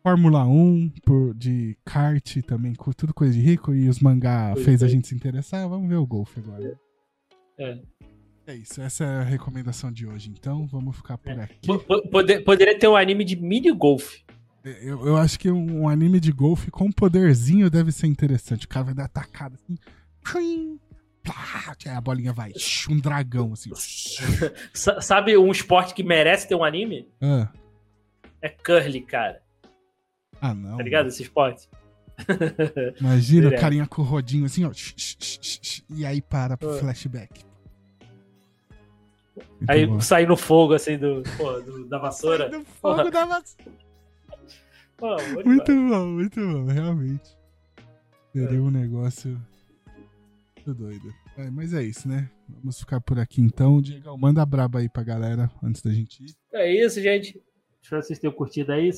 Fórmula 1, por, de kart também, tudo coisa de rico. E os mangá Pois fez a é. gente se interessar. Vamos ver o golfe agora. É. É isso, essa é a recomendação de hoje. Então, vamos ficar por aqui. Po- po- pode- poderia ter um anime de mini golf. Eu, eu acho que um, anime de golfe com poderzinho deve ser interessante. O cara vai dar tacada assim. Plim, plá, aí a bolinha vai. Um dragão assim. Sa- sabe um esporte que merece ter um anime? Ah, É curly, cara. Ah, não. Tá ligado? Esse esporte. Imagina o carinha com o rodinho assim, ó. e aí para pro Ah. flashback. Muito Aí bom. sair no fogo, assim, do, pô, do- da vassoura. Sai do fogo Porra. da vassoura. Pô, Muito bom, muito bom, realmente. Seria um negócio muito doido. É, mas é isso, né? Vamos ficar por aqui então. Diego, manda braba aí pra galera antes da gente ir. É isso, gente. Espero que vocês tenham curtido aí.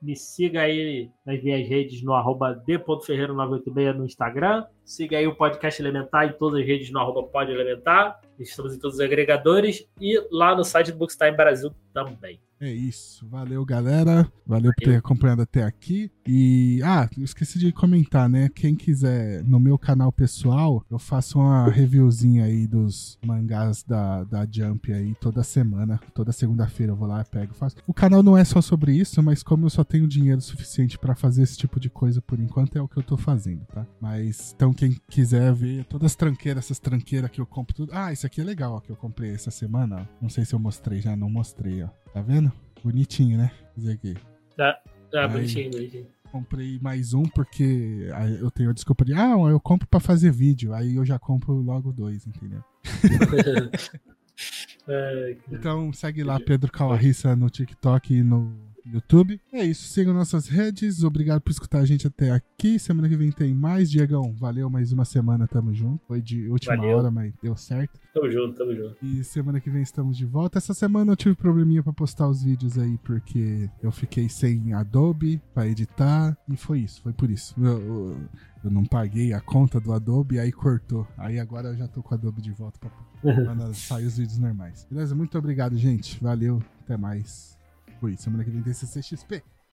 Me siga aí nas minhas redes no arroba d.ferreira986 no Instagram. Siga aí o podcast Elementar em todas as redes no arroba Pod Elementar. Estamos em todos os agregadores e lá no site do Bookstime Brasil também. É isso. Valeu, galera. Valeu por ter acompanhado até aqui. E, ah, eu esqueci de comentar, né? Quem quiser, no meu canal pessoal, eu faço uma reviewzinha aí dos mangás da, da Jump aí toda semana. Toda segunda-feira eu vou lá, pego, faço. O canal não é só sobre isso, mas como eu só tenho dinheiro suficiente pra fazer esse tipo de coisa por enquanto, é o que eu tô fazendo, tá? Mas, então, quem quiser ver todas as tranqueiras, essas tranqueiras que eu compro tudo. Ah, isso aqui é legal, ó, que eu comprei essa semana, ó. Não sei se eu mostrei já, não mostrei, ó. Tá vendo? Bonitinho, né? Esse aqui. Ah, Aí. bonitinho, bonitinho. Comprei mais um porque eu tenho a desculpa de, ah, eu compro pra fazer vídeo. Aí eu já compro logo dois, entendeu? Então segue lá Pedro Calarissa no TikTok e no YouTube. É isso, sigam nossas redes. Obrigado por escutar a gente até aqui. Semana que vem tem mais. Diegão, valeu mais uma semana, tamo junto. Foi de última Valeu. hora, mas deu certo. tamo junto, tamo junto. E semana que vem estamos de volta. Essa semana eu tive probleminha pra postar os vídeos aí, porque eu fiquei sem Adobe pra editar. E foi isso, foi por isso. Eu, eu- eu não paguei a conta do Adobe, aí cortou. Aí agora eu já tô com o Adobe de volta pra quando sair os vídeos normais. Beleza? Muito obrigado, gente. Valeu, até mais. Fui. Semana que vem tem CCXP.